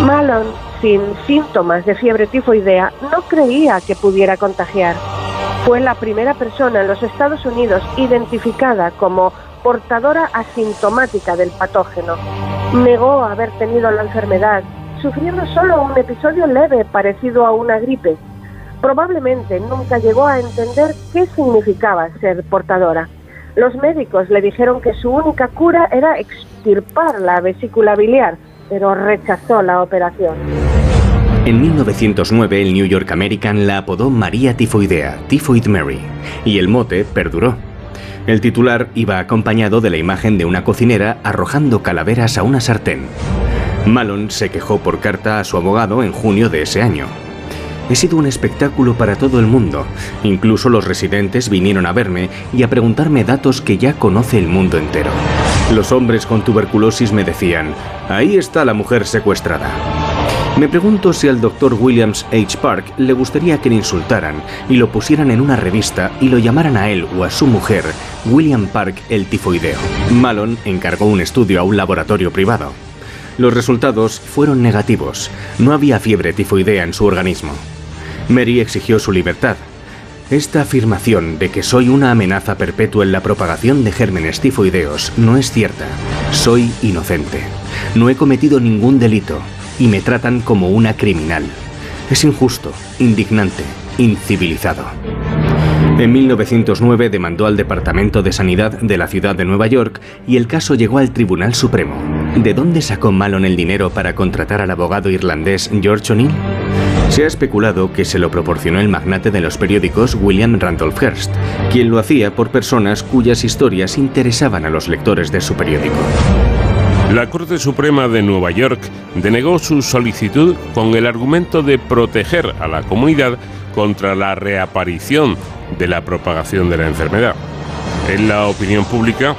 S4: Malone, sin síntomas de fiebre tifoidea, no creía que pudiera contagiar. Fue la primera persona en los Estados Unidos identificada como portadora asintomática del patógeno. Negó haber tenido la enfermedad, sufriendo solo un episodio leve parecido a una gripe. Probablemente nunca llegó a entender qué significaba ser portadora. Los médicos le dijeron que su única cura era extirpar la vesícula biliar, pero rechazó la operación.
S5: En 1909 el New York American la apodó María Tifoidea, Typhoid Mary, y el mote perduró. El titular iba acompañado de la imagen de una cocinera arrojando calaveras a una sartén. Malone se quejó por carta a su abogado en junio de ese año. He sido un espectáculo para todo el mundo. Incluso los residentes vinieron a verme y a preguntarme datos que ya conoce el mundo entero. Los hombres con tuberculosis me decían, ahí está la mujer secuestrada. Me pregunto si al doctor Williams H. Park le gustaría que le insultaran y lo pusieran en una revista y lo llamaran a él o a su mujer William Park el tifoideo. Malone encargó un estudio a un laboratorio privado. Los resultados fueron negativos. No había fiebre tifoidea en su organismo. Mary exigió su libertad. Esta afirmación de que soy una amenaza perpetua en la propagación de gérmenes tifoideos no es cierta. Soy inocente. No he cometido ningún delito y me tratan como una criminal. Es injusto, indignante, incivilizado. En 1909 demandó al Departamento de Sanidad de la ciudad de Nueva York y el caso llegó al Tribunal Supremo. ¿De dónde sacó Malone el dinero para contratar al abogado irlandés George O'Neill? Se ha especulado que se lo proporcionó el magnate de los periódicos William Randolph Hearst, quien lo hacía por personas cuyas historias interesaban a los lectores de su periódico.
S2: La Corte Suprema de Nueva York denegó su solicitud con el argumento de proteger a la comunidad contra la reaparición de la propagación de la enfermedad. En la opinión pública,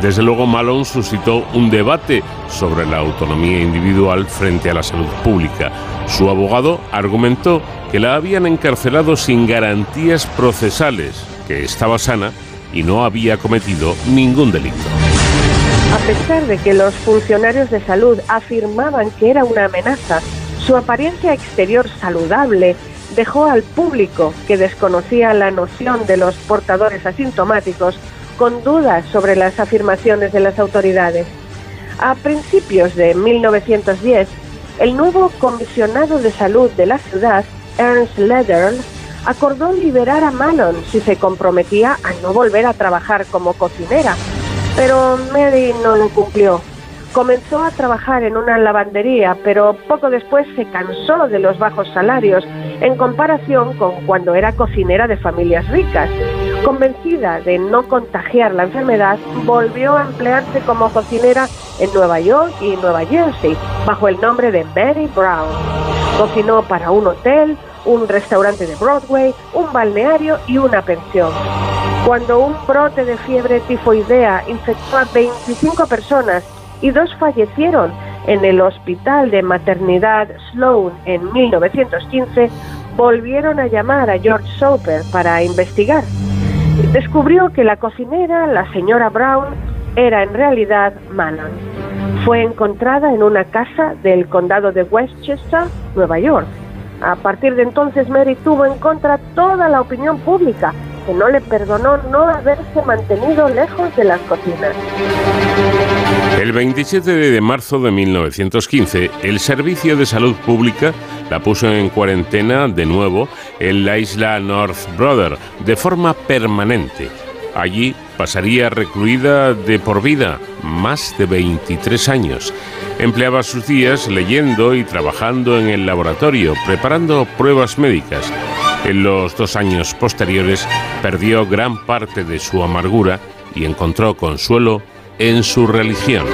S2: desde luego Malone suscitó un debate sobre la autonomía individual frente a la salud pública. Su abogado argumentó que la habían encarcelado sin garantías procesales, que estaba sana y no había cometido ningún delito.
S4: A pesar de que los funcionarios de salud afirmaban que era una amenaza, su apariencia exterior saludable dejó al público que desconocía la noción de los portadores asintomáticos con dudas sobre las afirmaciones de las autoridades. A principios de 1910, el nuevo comisionado de salud de la ciudad, Ernst Lederl, acordó liberar a Malone si se comprometía a no volver a trabajar como cocinera pero Mary no lo cumplió. Comenzó a trabajar en una lavandería, pero poco después se cansó de los bajos salarios en comparación con cuando era cocinera de familias ricas. Convencida de no contagiar la enfermedad, volvió a emplearse como cocinera en Nueva York y Nueva Jersey bajo el nombre de Mary Brown. Cocinó para un hotel, un restaurante de Broadway, un balneario y una pensión. Cuando un brote de fiebre tifoidea infectó a 25 personas y dos fallecieron en el hospital de maternidad Sloan en 1915, volvieron a llamar a George Soper para investigar. Descubrió que la cocinera, la señora Brown, era en realidad Manon. Fue encontrada en una casa del condado de Westchester, Nueva York. A partir de entonces Mary tuvo en contra toda la opinión pública, que no le perdonó no haberse mantenido lejos de las cocinas.
S2: El 27 de marzo de 1915, el Servicio de Salud Pública la puso en cuarentena de nuevo en la isla North Brother de forma permanente. Allí pasaría recluida de por vida, más de 23 años. Empleaba sus días leyendo y trabajando en el laboratorio, preparando pruebas médicas. En los dos años posteriores perdió gran parte de su amargura y encontró consuelo en su religión.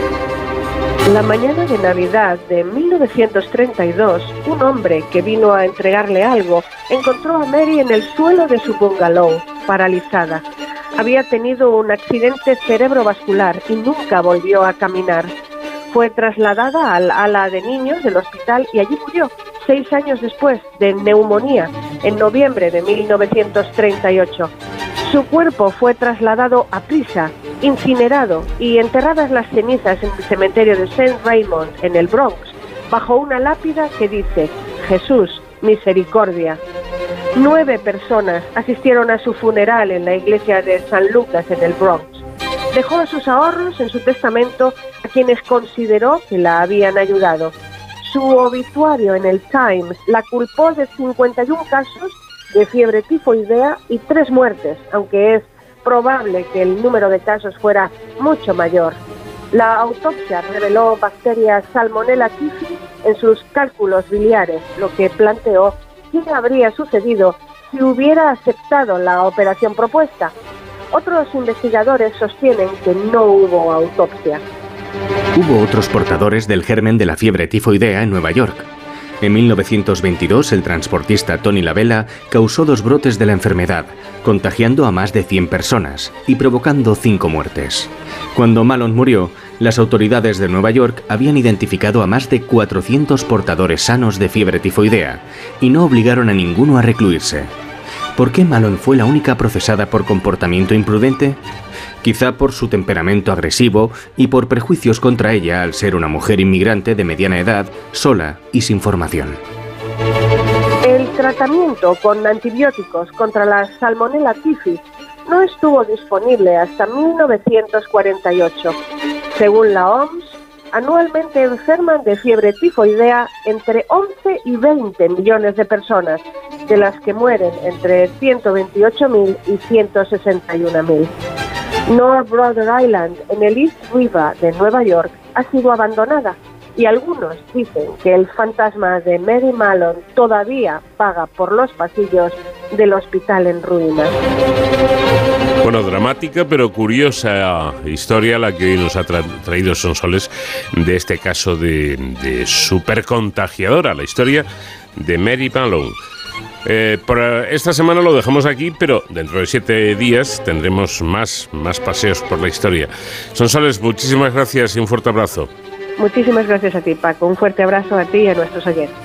S4: La mañana de Navidad de 1932, un hombre que vino a entregarle algo encontró a Mary en el suelo de su bungalow, paralizada. Había tenido un accidente cerebrovascular y nunca volvió a caminar. Fue trasladada al ala de niños del hospital y allí murió, seis años después, de neumonía, en noviembre de 1938. Su cuerpo fue trasladado a prisa, incinerado y enterradas las cenizas en el cementerio de St. Raymond, en el Bronx, bajo una lápida que dice, Jesús, misericordia. Nueve personas asistieron a su funeral en la iglesia de San Lucas, en el Bronx. Dejó sus ahorros en su testamento a quienes consideró que la habían ayudado. Su obituario en el Times la culpó de 51 casos de fiebre tifoidea y tres muertes, aunque es probable que el número de casos fuera mucho mayor. La autopsia reveló bacterias Salmonella typhi en sus cálculos biliares, lo que planteó qué habría sucedido si hubiera aceptado la operación propuesta. Otros investigadores sostienen que no hubo autopsia.
S5: Hubo otros portadores del germen de la fiebre tifoidea en Nueva York. En 1922, el transportista Tony Lavella causó dos brotes de la enfermedad, contagiando a más de 100 personas y provocando cinco muertes. Cuando Malone murió, las autoridades de Nueva York habían identificado a más de 400 portadores sanos de fiebre tifoidea y no obligaron a ninguno a recluirse. ¿Por qué Malone fue la única procesada por comportamiento imprudente? Quizá por su temperamento agresivo y por prejuicios contra ella al ser una mujer inmigrante de mediana edad, sola y sin formación.
S4: El tratamiento con antibióticos contra la Salmonella typhi no estuvo disponible hasta 1948. Según la OMS, anualmente enferman de fiebre tifoidea entre 11 y 20 millones de personas, de las que mueren entre 128.000 y 161.000. North Brother Island, en el East River de Nueva York, ha sido abandonada y algunos dicen que el fantasma de Mary Malone todavía paga por los pasillos del hospital en ruinas.
S2: Bueno, dramática pero curiosa historia la que hoy nos ha traído Sonsoles de este caso de, de supercontagiadora, la historia de Mary Malone. Eh, por esta semana lo dejamos aquí, pero dentro de siete días tendremos más, más paseos por la historia. Sonsoles, muchísimas gracias y un fuerte abrazo.
S4: Muchísimas gracias a ti, Paco. Un fuerte abrazo a ti y a nuestros oyentes.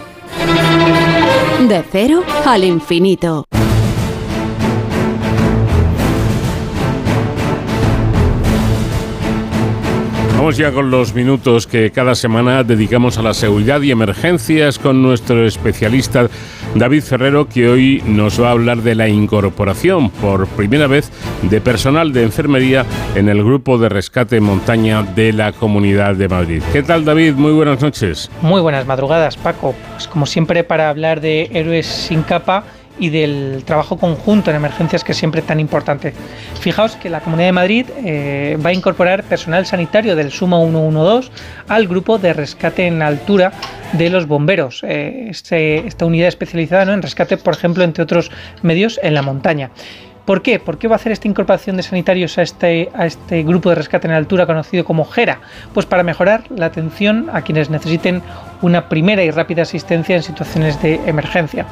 S1: De cero al infinito.
S2: Vamos ya con los minutos que cada semana dedicamos a la seguridad y emergencias con nuestro especialista David Ferrero, que hoy nos va a hablar de la incorporación por primera vez de personal de enfermería en el grupo de rescate montaña de la Comunidad de Madrid. ¿Qué tal David? Muy buenas noches.
S6: Muy buenas madrugadas, Paco. Pues como siempre para hablar de héroes sin capa y del trabajo conjunto en emergencias que es siempre tan importante. Fijaos que la Comunidad de Madrid eh, va a incorporar personal sanitario del Sumo 112 al grupo de rescate en altura de los bomberos, eh, este, esta unidad especializada en rescate, por ejemplo, entre otros medios, en la montaña. ¿Por qué? ¿Por qué va a hacer esta incorporación de sanitarios a este, este grupo de rescate en altura conocido como GERA? Pues para mejorar la atención a quienes necesiten una primera y rápida asistencia en situaciones de emergencia.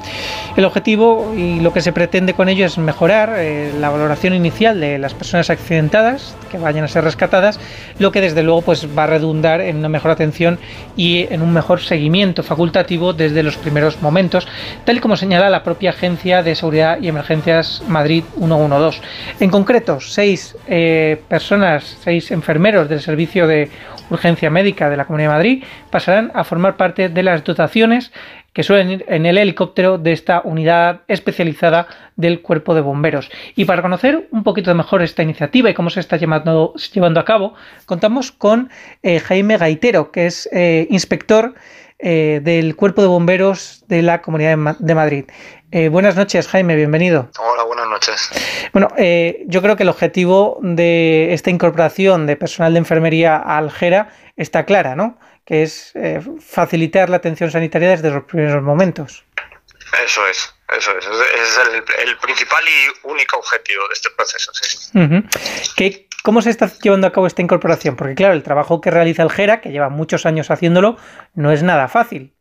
S6: El objetivo y lo que se pretende con ello es mejorar eh, la valoración inicial de las personas accidentadas que vayan a ser rescatadas, lo que desde luego pues va a redundar en una mejor atención y en un mejor seguimiento facultativo desde los primeros momentos, tal y como señala la propia Agencia de Seguridad y Emergencias Madrid 112. En concreto, seis eh, personas, seis enfermeros del servicio de urgencia médica de la Comunidad de Madrid pasarán a formar parte de las dotaciones que suelen ir en el helicóptero de esta unidad especializada del cuerpo de bomberos. Y para conocer un poquito mejor esta iniciativa y cómo se está llevando, a cabo, contamos con eh, Jaime Gaitero, que es eh, inspector del cuerpo de bomberos de la Comunidad de Madrid. Buenas noches, Jaime, bienvenido.
S7: Hola, buenas noches.
S6: Bueno, yo creo que el objetivo de esta incorporación de personal de enfermería a Algera está clara, ¿no? que es eh, facilitar la atención sanitaria desde los primeros momentos.
S7: Eso es, eso es. es el, principal y único objetivo de este proceso.
S6: ¿Cómo se está llevando a cabo esta incorporación? Porque claro, el trabajo que realiza el GERA, que lleva muchos años haciéndolo, no es nada fácil.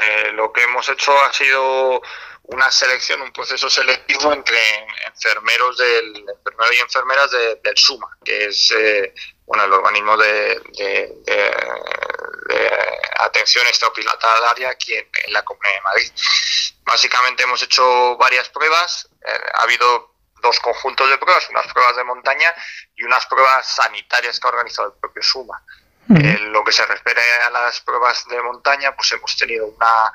S7: Eh, eh, lo que hemos hecho ha sido una selección, un proceso selectivo entre enfermeros del enfermero y enfermeras del SUMA, que es bueno, el organismo de, atención extrahospitalaria aquí en, la Comunidad de Madrid. Básicamente hemos hecho varias pruebas, eh, ha habido dos conjuntos de pruebas, unas pruebas de montaña y unas pruebas sanitarias que ha organizado el propio SUMA. En lo que se refiere a las pruebas de montaña, pues hemos tenido una,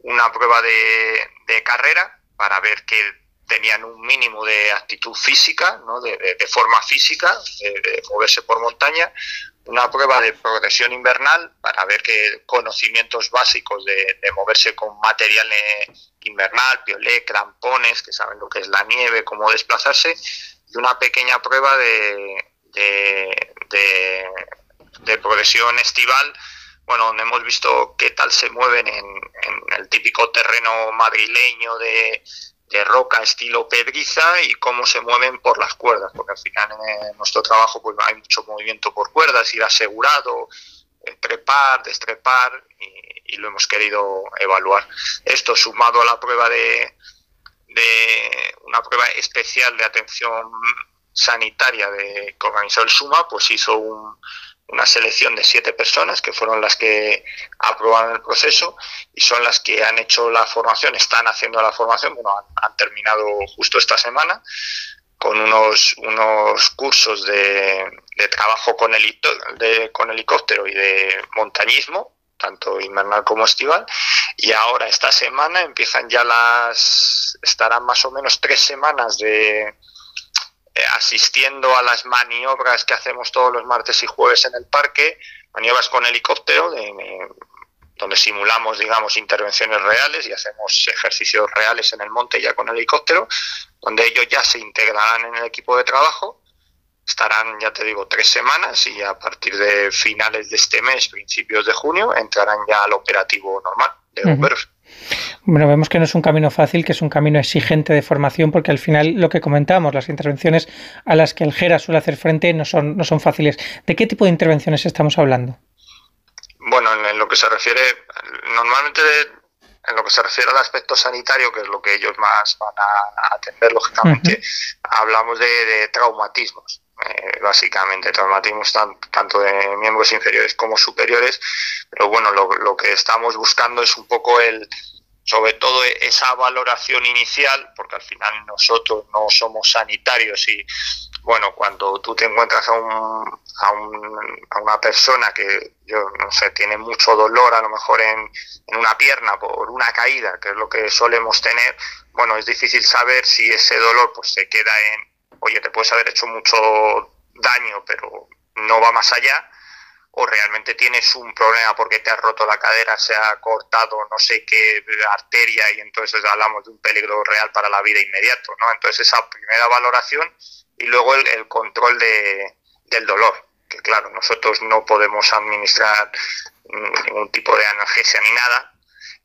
S7: una prueba de, carrera para ver que tenían un mínimo de actitud física, ¿no? de, forma física, de, moverse por montaña, una prueba de progresión invernal para ver qué conocimientos básicos de, moverse con material eh, invernal, piolé, crampones, que saben lo que es la nieve, cómo desplazarse, y una pequeña prueba de, estival, bueno, donde hemos visto qué tal se mueven en el típico terreno madrileño de, roca estilo pedriza y cómo se mueven por las cuerdas, porque al final en nuestro trabajo pues hay mucho movimiento por cuerdas, ir asegurado, eh, trepar, destrepar y, lo hemos querido evaluar. Esto sumado a la prueba de, de una prueba especial de atención sanitaria de, que organizó el SUMA, pues hizo un, una selección de siete personas que fueron las que aprobaron el proceso y son las que han hecho la formación, están haciendo la formación, bueno, han, terminado justo esta semana con unos, unos cursos de, trabajo con, de, con helicóptero y de montañismo, tanto invernal como estival, y ahora esta semana empiezan ya las, estarán más o menos tres semanas de, asistiendo a las maniobras que hacemos todos los martes y jueves en el parque, maniobras con helicóptero, donde simulamos, digamos, intervenciones reales y hacemos ejercicios reales en el monte ya con helicóptero, donde ellos ya se integrarán en el equipo de trabajo, estarán, ya te digo, tres semanas y a partir de finales de este mes, principios de junio, entrarán ya al operativo normal de bomberos.
S6: Bueno, vemos que no es un camino fácil, que es un camino exigente de formación, porque al final lo que comentamos, las intervenciones a las que el GERA suele hacer frente no son, no son fáciles. ¿De qué tipo de intervenciones estamos hablando?
S7: Bueno, en, lo que se refiere, normalmente en lo que se refiere al aspecto sanitario, que es lo que ellos más van a atender, lógicamente, hablamos de, traumatismos. Eh, básicamente traumatismos tanto de miembros inferiores como superiores, pero bueno, lo, que estamos buscando es un poco el, sobre todo esa valoración inicial, porque al final nosotros no somos sanitarios y, bueno, cuando tú te encuentras a, un, a, un, a una persona que, yo no sé, tiene mucho dolor a lo mejor en, en una pierna por una caída, que es lo que solemos tener, bueno, es difícil saber si ese dolor pues se queda en, oye, te puedes haber hecho mucho daño, pero no va más allá, o realmente tienes un problema porque te has roto la cadera, se ha cortado no sé qué arteria y entonces hablamos de un peligro real para la vida inmediato, ¿no? Entonces esa primera valoración y luego el, control de, del dolor, que claro, nosotros no podemos administrar ningún tipo de analgesia ni nada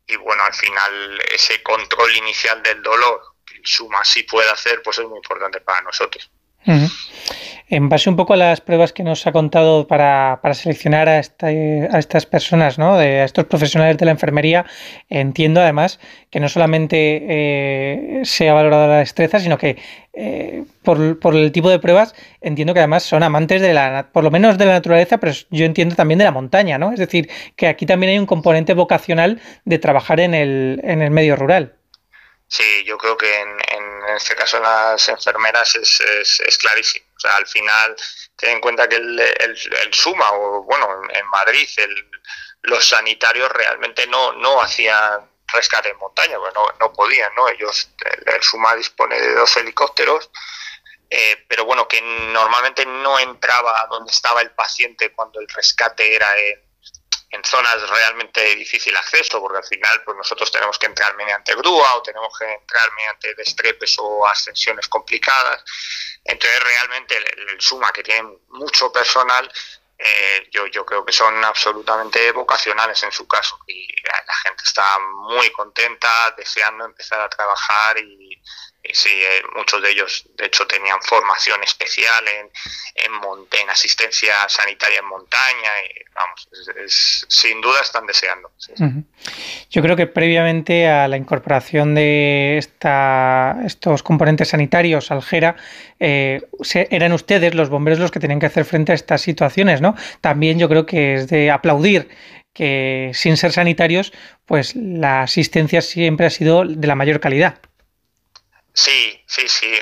S7: y bueno, al final ese control inicial del dolor el Suma sí puede hacer, pues es muy importante para nosotros.
S6: En base un poco a las pruebas que nos ha contado para, seleccionar a, a, estas personas, ¿no? a estos profesionales de la enfermería, entiendo además que no solamente eh, se ha valorado la destreza, sino que eh, por, por, el tipo de pruebas entiendo que además son amantes de la, por lo menos de la naturaleza, pero yo entiendo también de la montaña, ¿no? Es decir, que aquí también hay un componente vocacional de trabajar en el, en el medio rural.
S7: Sí, yo creo que en, en este caso las enfermeras es, es, clarísimo. O sea, al final, ten en cuenta que el, el, Suma, o bueno, en Madrid, el, los sanitarios realmente no, no hacían rescate en montaña, pues no, no podían, ¿no? Ellos, el, Suma dispone de dos helicópteros, eh, pero bueno, que normalmente no entraba donde estaba el paciente cuando el rescate era en en zonas realmente de difícil acceso, porque al final pues nosotros tenemos que entrar mediante grúa o tenemos que entrar mediante destrepes o ascensiones complicadas. Entonces realmente el, Suma, que tiene mucho personal, eh, yo, yo creo que son absolutamente vocacionales en su caso y la gente está muy contenta, deseando empezar a trabajar y, y sí, eh, muchos de ellos, de hecho, tenían formación especial en, en, asistencia sanitaria en montaña. Y, vamos, sin duda están deseando.
S6: Yo creo que previamente a la incorporación de esta, estos componentes sanitarios al GERA, eh, eran ustedes, los bomberos, los que tenían que hacer frente a estas situaciones. ¿no? También yo creo que es de aplaudir que sin ser sanitarios, pues la asistencia siempre ha sido de la mayor calidad.
S7: Sí, sí, sí.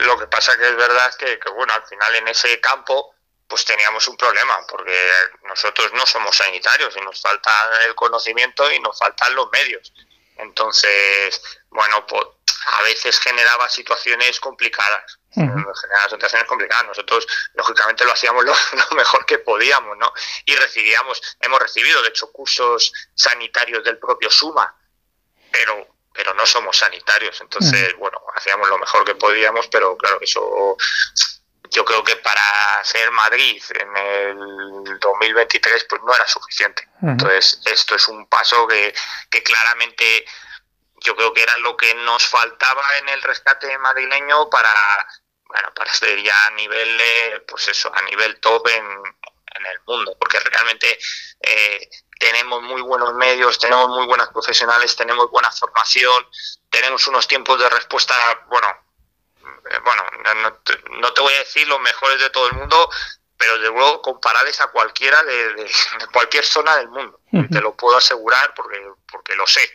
S7: lo que pasa que es verdad que, que, bueno, al final en ese campo pues teníamos un problema, porque nosotros no somos sanitarios y nos falta el conocimiento y nos faltan los medios. Entonces, bueno, pues a veces generaba situaciones complicadas. Generaba situaciones complicadas. Nosotros, lógicamente, lo hacíamos lo, lo, mejor que podíamos, ¿no? Y recibíamos, hemos recibido, de hecho, cursos sanitarios del propio SUMA, pero pero no somos sanitarios. Entonces, bueno, hacíamos lo mejor que podíamos, pero claro, eso yo creo que para ser Madrid en el 2023 pues no era suficiente. Entonces, esto es un paso que, que claramente yo creo que era lo que nos faltaba en el rescate madrileño para bueno, para ser ya a nivel pues eso, a nivel top en, en el mundo, porque realmente eh, tenemos muy buenos medios, tenemos muy buenas profesionales, tenemos buena formación, tenemos unos tiempos de respuesta, bueno, eh, bueno, no, te voy a decir los mejores de todo el mundo, pero de luego comparables a cualquiera de, cualquier zona del mundo, te lo puedo asegurar porque, porque lo sé.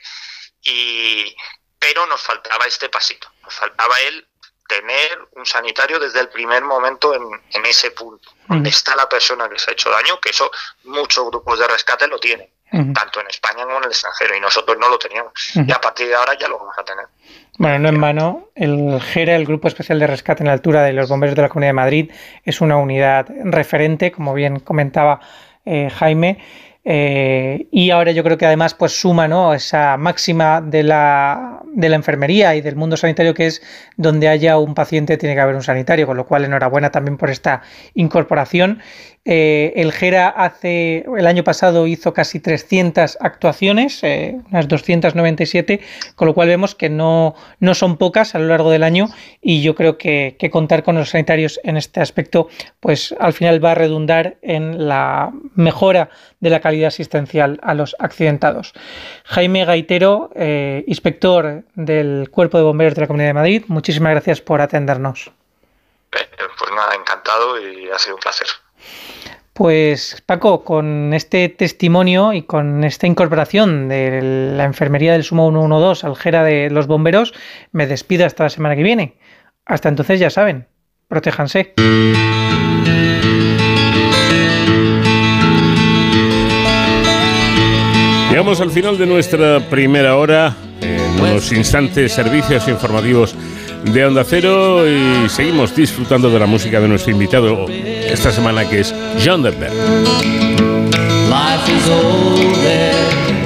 S7: Y, pero nos faltaba este pasito, nos faltaba el tener un sanitario desde el primer momento en, en ese punto, donde está la persona que se ha hecho daño, que eso muchos grupos de rescate lo tienen, tanto en España como en el extranjero, y nosotros no lo teníamos. Y a partir de ahora ya lo vamos a tener.
S6: Bueno, no en vano, el GERA, el Grupo Especial de Rescate en la Altura de los Bomberos de la Comunidad de Madrid, es una unidad referente, como bien comentaba eh, Jaime, eh, y ahora yo creo que además pues suma ¿no? esa máxima de la, de la enfermería y del mundo sanitario que es donde haya un paciente tiene que haber un sanitario, con lo cual enhorabuena también por esta incorporación. Eh, el GERA hace, el año pasado hizo casi 300 actuaciones, eh, unas 297, con lo cual vemos que no, no son pocas a lo largo del año y yo creo que, contar con los sanitarios en este aspecto, pues al final va a redundar en la mejora de la calidad asistencial a los accidentados. Jaime Gaitero, eh, inspector del Cuerpo de Bomberos de la Comunidad de Madrid, muchísimas gracias por atendernos.
S7: Pues nada, encantado y ha sido un placer.
S6: Pues Paco, con este testimonio y con esta incorporación de la enfermería del Sumo 112 al Jera de los bomberos, me despido hasta la semana que viene. Hasta entonces ya saben, protéjanse.
S2: Llegamos al final de nuestra primera hora. En unos instantes, servicios informativos de Onda Cero y seguimos disfrutando de la música de nuestro invitado esta semana que es John Denver. Life is older,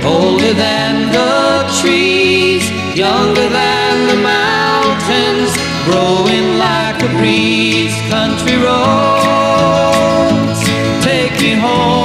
S2: older than the trees, younger than the mountains, growing like a breeze, country roads, take me home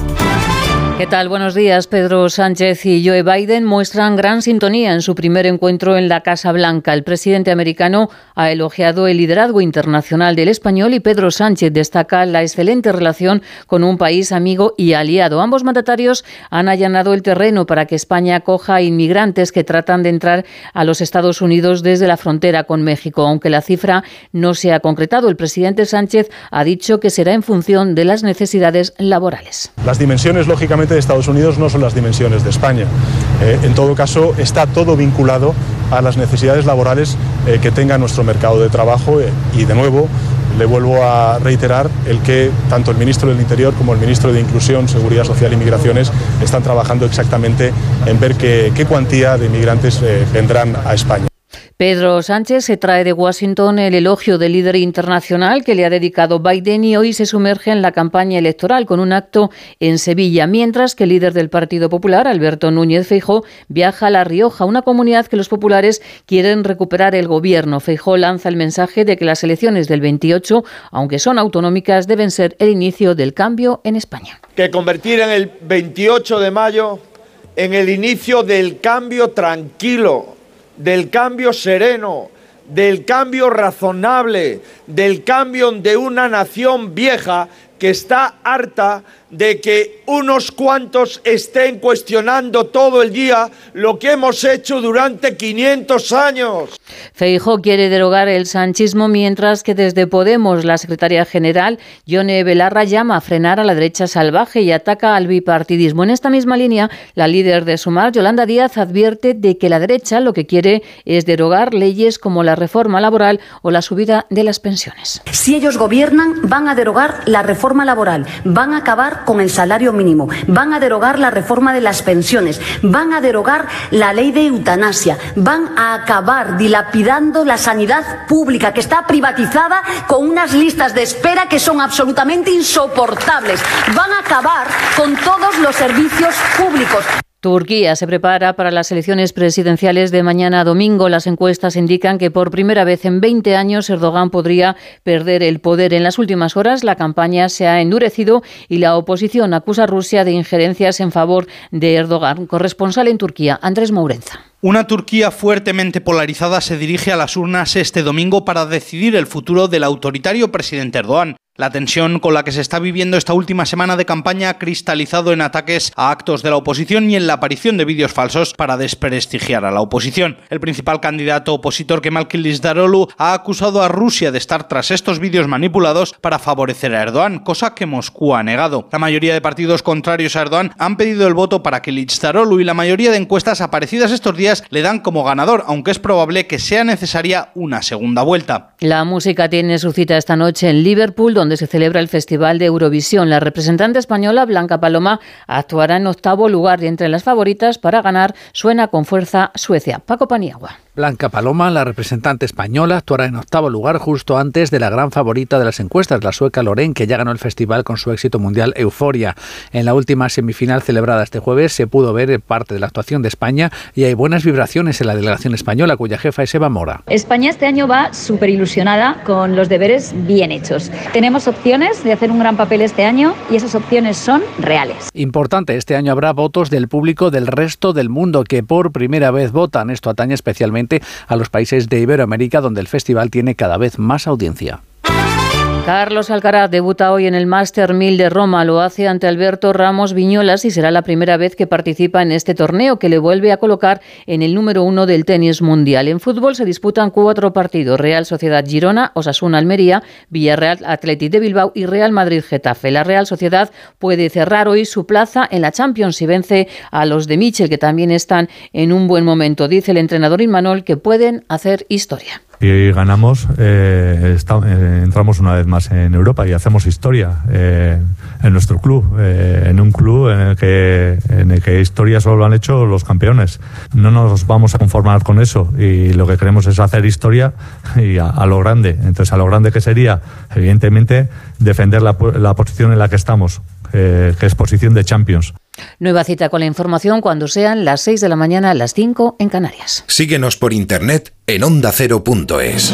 S1: ¿Qué tal? Buenos días. Pedro Sánchez y Joe Biden muestran gran sintonía en su primer encuentro en la Casa Blanca. El presidente americano ha elogiado el liderazgo internacional del español y Pedro Sánchez destaca la excelente relación con un país amigo y aliado. Ambos mandatarios han allanado el terreno para que España acoja a inmigrantes que tratan de entrar a los Estados Unidos desde la frontera con México. Aunque la cifra no se ha concretado, el presidente Sánchez ha dicho que será en función de las necesidades laborales.
S8: Las dimensiones, lógicamente, de Estados Unidos no son las dimensiones de España. Eh, en todo caso, está todo vinculado a las necesidades laborales eh, que tenga nuestro mercado de trabajo eh, y, de nuevo, le vuelvo a reiterar el que tanto el ministro del Interior como el ministro de Inclusión, Seguridad Social y Migraciones están trabajando exactamente en ver qué, qué cuantía de inmigrantes vendrán a España.
S1: Pedro Sánchez se trae de Washington el elogio del líder internacional que le ha dedicado Biden y hoy se sumerge en la campaña electoral con un acto en Sevilla, mientras que el líder del Partido Popular, Alberto Núñez Feijó, viaja a La Rioja, una comunidad que los populares quieren recuperar el gobierno. Feijó lanza el mensaje de que las elecciones del 28, aunque son autonómicas, deben ser el inicio del cambio en España.
S9: Que convertir en el 28 de mayo en el inicio del cambio tranquilo del cambio sereno, del cambio razonable, del cambio de una nación vieja que está harta de que unos cuantos estén cuestionando todo el día lo que hemos hecho durante 500 años.
S1: Feijo quiere derogar el sanchismo mientras que desde Podemos la secretaria general Yone Belarra llama a frenar a la derecha salvaje y ataca al bipartidismo. En esta misma línea, la líder de Sumar, Yolanda Díaz, advierte de que la derecha lo que quiere es derogar leyes como la reforma laboral o la subida de las pensiones.
S10: Si ellos gobiernan, van a derogar la reforma laboral, van a acabar con el salario mínimo, van a derogar la reforma de las pensiones, van a derogar la ley de eutanasia, van a acabar dilapidando la sanidad pública que está privatizada con unas listas de espera que son absolutamente insoportables, van a acabar con todos los servicios públicos.
S1: Turquía se prepara para las elecciones presidenciales de mañana domingo. Las encuestas indican que por primera vez en 20 años Erdogan podría perder el poder. En las últimas horas la campaña se ha endurecido y la oposición acusa a Rusia de injerencias en favor de Erdogan. Corresponsal en Turquía, Andrés Mourenza.
S11: Una Turquía fuertemente polarizada se dirige a las urnas este domingo para decidir el futuro del autoritario presidente Erdogan. La tensión con la que se está viviendo esta última semana de campaña ha cristalizado en ataques a actos de la oposición y en la aparición de vídeos falsos para desprestigiar a la oposición. El principal candidato opositor Kemal Kılıçdaroğlu ha acusado a Rusia de estar tras estos vídeos manipulados para favorecer a Erdogan, cosa que Moscú ha negado. La mayoría de partidos contrarios a Erdogan han pedido el voto para Kılıçdaroğlu y la mayoría de encuestas aparecidas estos días le dan como ganador, aunque es probable que sea necesaria una segunda vuelta.
S1: La música tiene su cita esta noche en Liverpool, donde se celebra el Festival de Eurovisión. La representante española, Blanca Paloma, actuará en octavo lugar y entre las favoritas para ganar suena con fuerza Suecia. Paco Paniagua.
S12: Blanca Paloma, la representante española, actuará en octavo lugar justo antes de la gran favorita de las encuestas, la sueca Loren, que ya ganó el festival con su éxito mundial Euforia. En la última semifinal celebrada este jueves se pudo ver parte de la actuación de España y hay buenas vibraciones en la delegación española, cuya jefa es Eva Mora.
S13: España este año va súper ilusionada con los deberes bien hechos. Tenemos opciones de hacer un gran papel este año y esas opciones son reales.
S12: Importante, este año habrá votos del público del resto del mundo que por primera vez votan. Esto atañe especialmente a los países de Iberoamérica, donde el festival tiene cada vez más audiencia.
S1: Carlos Alcaraz debuta hoy en el Master 1000 de Roma. Lo hace ante Alberto Ramos Viñolas y será la primera vez que participa en este torneo que le vuelve a colocar en el número uno del tenis mundial. En fútbol se disputan cuatro partidos: Real Sociedad Girona, Osasuna Almería, Villarreal Athletic de Bilbao y Real Madrid Getafe. La Real Sociedad puede cerrar hoy su plaza en la Champions y vence a los de Michel, que también están en un buen momento. Dice el entrenador Inmanol que pueden hacer historia
S14: y ganamos, eh, eh, entramos una vez más en Europa y hacemos historia eh, en nuestro club, en un club en el, que, en el que historia solo lo han hecho los campeones. No nos vamos a conformar con eso y lo que queremos es hacer historia y a, lo grande. Entonces, a lo grande que sería, evidentemente, defender la, la posición en la que estamos, que es posición de Champions.
S1: Nueva cita con la información cuando sean las 6 de la mañana, las 5 en Canarias.
S15: Síguenos por internet en ondacero.es.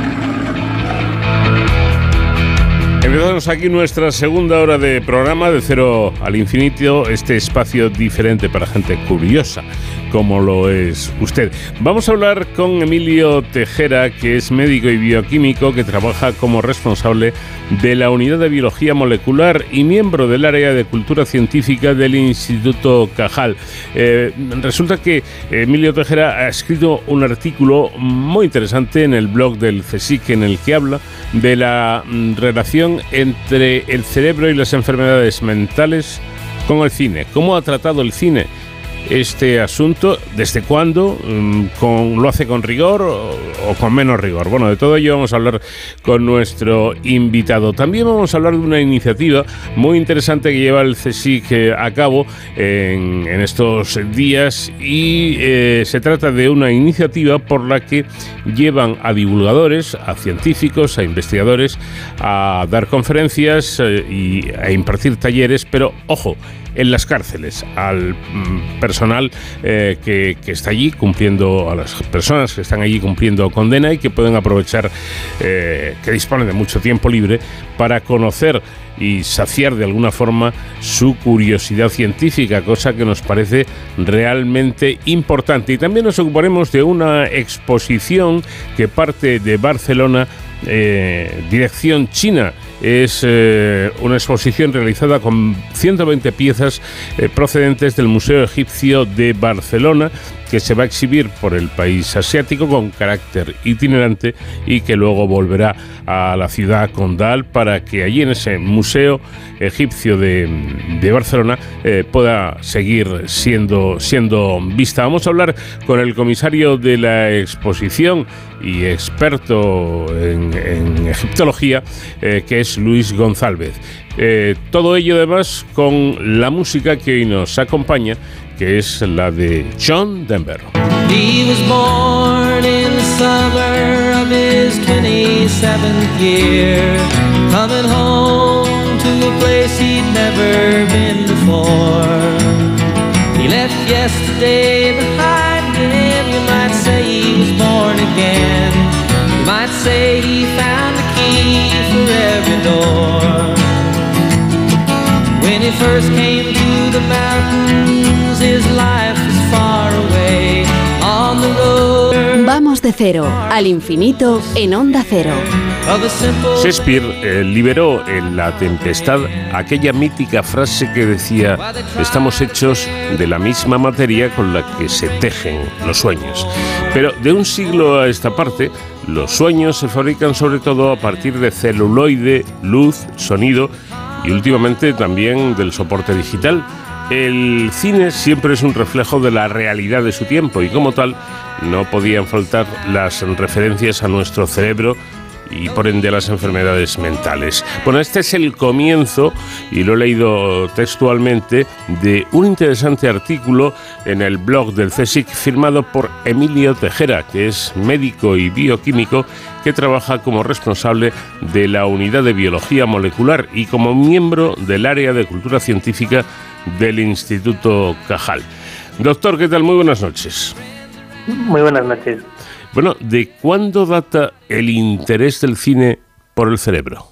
S2: Empezamos aquí nuestra segunda hora de programa de cero al infinito, este espacio diferente para gente curiosa como lo es usted. Vamos a hablar con Emilio Tejera, que es médico y bioquímico que trabaja como responsable de la Unidad de Biología Molecular y miembro del área de Cultura Científica del Instituto Cajal. Eh, resulta que Emilio Tejera ha escrito un artículo muy interesante en el blog del CSIC en el que habla de la mm, relación entre el cerebro y las enfermedades mentales con el cine. ¿Cómo ha tratado el cine? Este asunto? ¿Desde cuándo? Mm, ¿Con, ¿Lo hace con rigor o, con menos rigor? Bueno, de todo ello vamos a hablar con nuestro invitado. También vamos a hablar de una iniciativa muy interesante que lleva el CSIC eh, a cabo en, estos días y eh, se trata de una iniciativa por la que llevan a divulgadores, a científicos, a investigadores a dar conferencias eh, y a impartir talleres, pero ojo, en las cárceles, al mm, personal eh, que, está allí cumpliendo, a las personas que están allí cumpliendo condena y que pueden aprovechar, eh, que disponen de mucho tiempo libre para conocer y saciar de alguna forma su curiosidad científica, cosa que nos parece realmente importante. Y también nos ocuparemos de una exposición que parte de Barcelona, eh, dirección China es eh, una exposición realizada con 120 piezas eh, procedentes del Museo Egipcio de Barcelona que se va a exhibir por el país asiático con carácter itinerante y que luego volverá a la ciudad condal para que allí en ese museo egipcio de, Barcelona eh, pueda seguir siendo, siendo vista. Vamos a hablar con el comisario de la exposición y experto en, egiptología, eh, que es Luis González. Eh, todo ello además con la música que hoy nos acompaña que es la de John Denver. He was born in the summer of his 27th year, coming home to a place he'd never been before. He left yesterday behind again. You might say he found the key for every door. When he first came to the mountains,
S16: Vamos de cero al infinito en onda cero.
S2: Shakespeare eh, liberó en La Tempestad aquella mítica frase que decía, estamos hechos de la misma materia con la que se tejen los sueños. Pero de un siglo a esta parte, los sueños se fabrican sobre todo a partir de celuloide, luz, sonido y últimamente también del soporte digital. El cine siempre es un reflejo de la realidad de su tiempo y como tal no podían faltar las referencias a nuestro cerebro y por ende las enfermedades mentales. Bueno, este es el comienzo, y lo he leído textualmente, de un interesante artículo en el blog del CSIC firmado por Emilio Tejera, que es médico y bioquímico que trabaja como responsable de la unidad de biología molecular y como miembro del área de cultura científica del Instituto Cajal. Doctor, ¿qué tal? Muy buenas noches.
S17: Muy buenas noches.
S2: Bueno, ¿de cuándo data el interés del cine por el cerebro?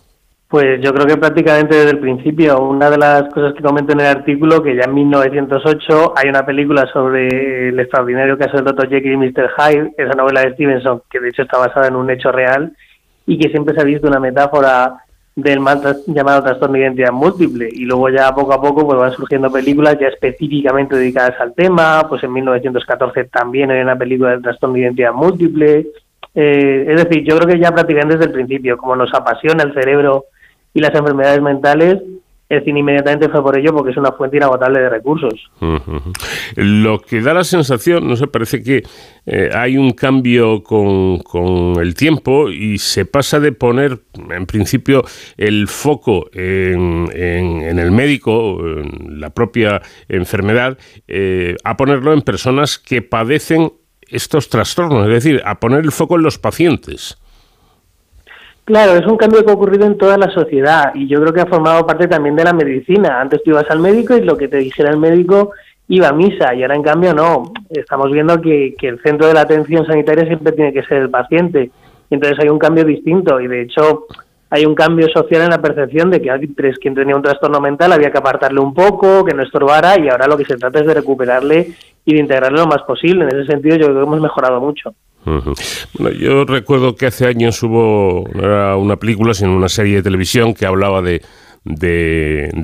S17: Pues yo creo que prácticamente desde el principio, una de las cosas que comento en el artículo, que ya en 1908 hay una película sobre el extraordinario caso del Dr. Jekyll y Mr. Hyde, esa novela de Stevenson, que de hecho está basada en un hecho real y que siempre se ha visto una metáfora del mal llamado trastorno de identidad múltiple. Y luego ya poco a poco pues van surgiendo películas ya específicamente dedicadas al tema, pues en 1914 también hay una película del trastorno de identidad múltiple, eh, es decir, yo creo que ya prácticamente desde el principio, como nos apasiona el cerebro y las enfermedades mentales, el cine inmediatamente fue por ello porque es una fuente inagotable de recursos.
S2: Lo que da la sensación, no sé, parece que eh, hay un cambio con, el tiempo y se pasa de poner, en principio, el foco en, el médico, en la propia enfermedad, eh, a ponerlo en personas que padecen estos trastornos, es decir, a poner el foco en los pacientes.
S17: Claro, es un cambio que ha ocurrido en toda la sociedad y yo creo que ha formado parte también de la medicina. Antes tú ibas al médico y lo que te dijera el médico iba a misa y ahora en cambio no. Estamos viendo que, el centro de la atención sanitaria siempre tiene que ser el paciente. Entonces hay un cambio distinto y de hecho hay un cambio social en la percepción de que antes quien tenía un trastorno mental había que apartarle un poco, que no estorbara y ahora lo que se trata es de recuperarle y de integrarle lo más posible. En ese sentido yo creo que hemos mejorado mucho.
S2: Bueno, yo recuerdo que hace años hubo, no era una película, sino una serie de televisión que hablaba de,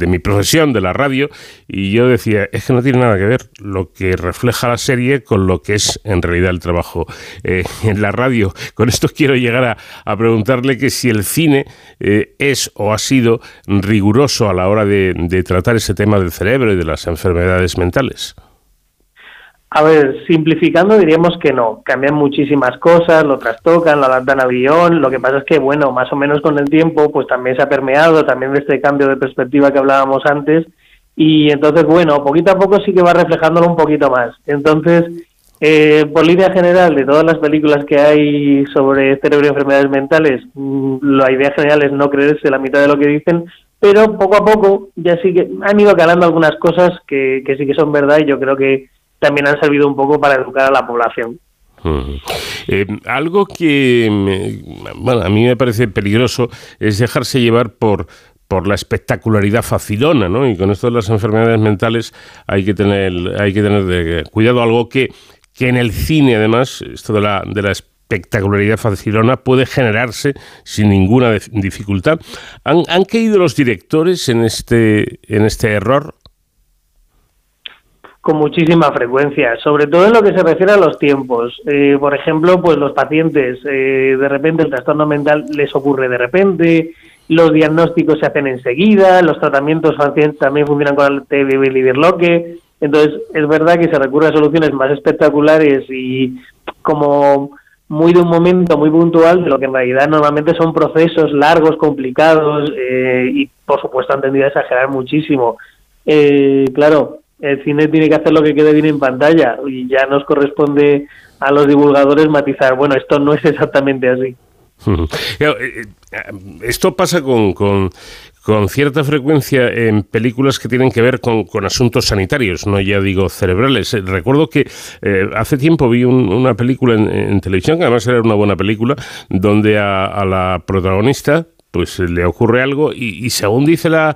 S2: mi profesión, de la radio, y yo decía, es que no tiene nada que ver lo que refleja la serie con lo que es en realidad el trabajo eh, en la radio. Con esto quiero llegar a, preguntarle que si el cine eh, es o ha sido riguroso a la hora de tratar ese tema del cerebro y de las enfermedades mentales.
S17: A ver, simplificando diríamos que no, cambian muchísimas cosas, lo trastocan, lo adaptan a guion, lo que pasa es que, bueno, más o menos con el tiempo, pues también se ha permeado, también de este cambio de perspectiva que hablábamos antes, y entonces, bueno, poquito a poco sí que va reflejándolo un poquito más. Entonces, eh, por línea general, de todas las películas que hay sobre cerebro y enfermedades mentales, mm, la idea general es no creerse la mitad de lo que dicen, pero poco a poco ya sí que han ido calando algunas cosas que, que sí que son verdad y yo creo que también han servido un poco para educar a la población.
S2: Eh, algo que bueno, a mí me parece peligroso es dejarse llevar por, por la espectacularidad facilona, ¿no? Y con esto de las enfermedades mentales hay que tener, hay que tener cuidado. Algo que, que en el cine, además, esto de la, de la espectacularidad facilona puede generarse sin ninguna dificultad. ¿Han, ¿Han caído los directores en este, en este error?
S17: Con muchísima frecuencia, sobre todo en lo que se refiere a los tiempos. Eh, por ejemplo, pues los pacientes, eh, de repente el trastorno mental les ocurre de repente, los diagnósticos se hacen enseguida, los tratamientos también funcionan con el TB entonces es verdad que se recurre a soluciones más espectaculares y como muy de un momento muy puntual de lo que en realidad normalmente son procesos largos, complicados eh, y por supuesto han tendido a exagerar muchísimo. claro, el cine tiene que hacer lo que quede bien en pantalla y ya nos corresponde a los divulgadores matizar, bueno, esto no es exactamente así.
S2: Eh, eh, esto pasa con, con, cierta frecuencia en películas que tienen que ver con, asuntos sanitarios, no ya digo cerebrales. Eh, recuerdo que hace tiempo vi una película en, televisión, que además era una buena película, donde a, la protagonista pues le ocurre algo y según dice la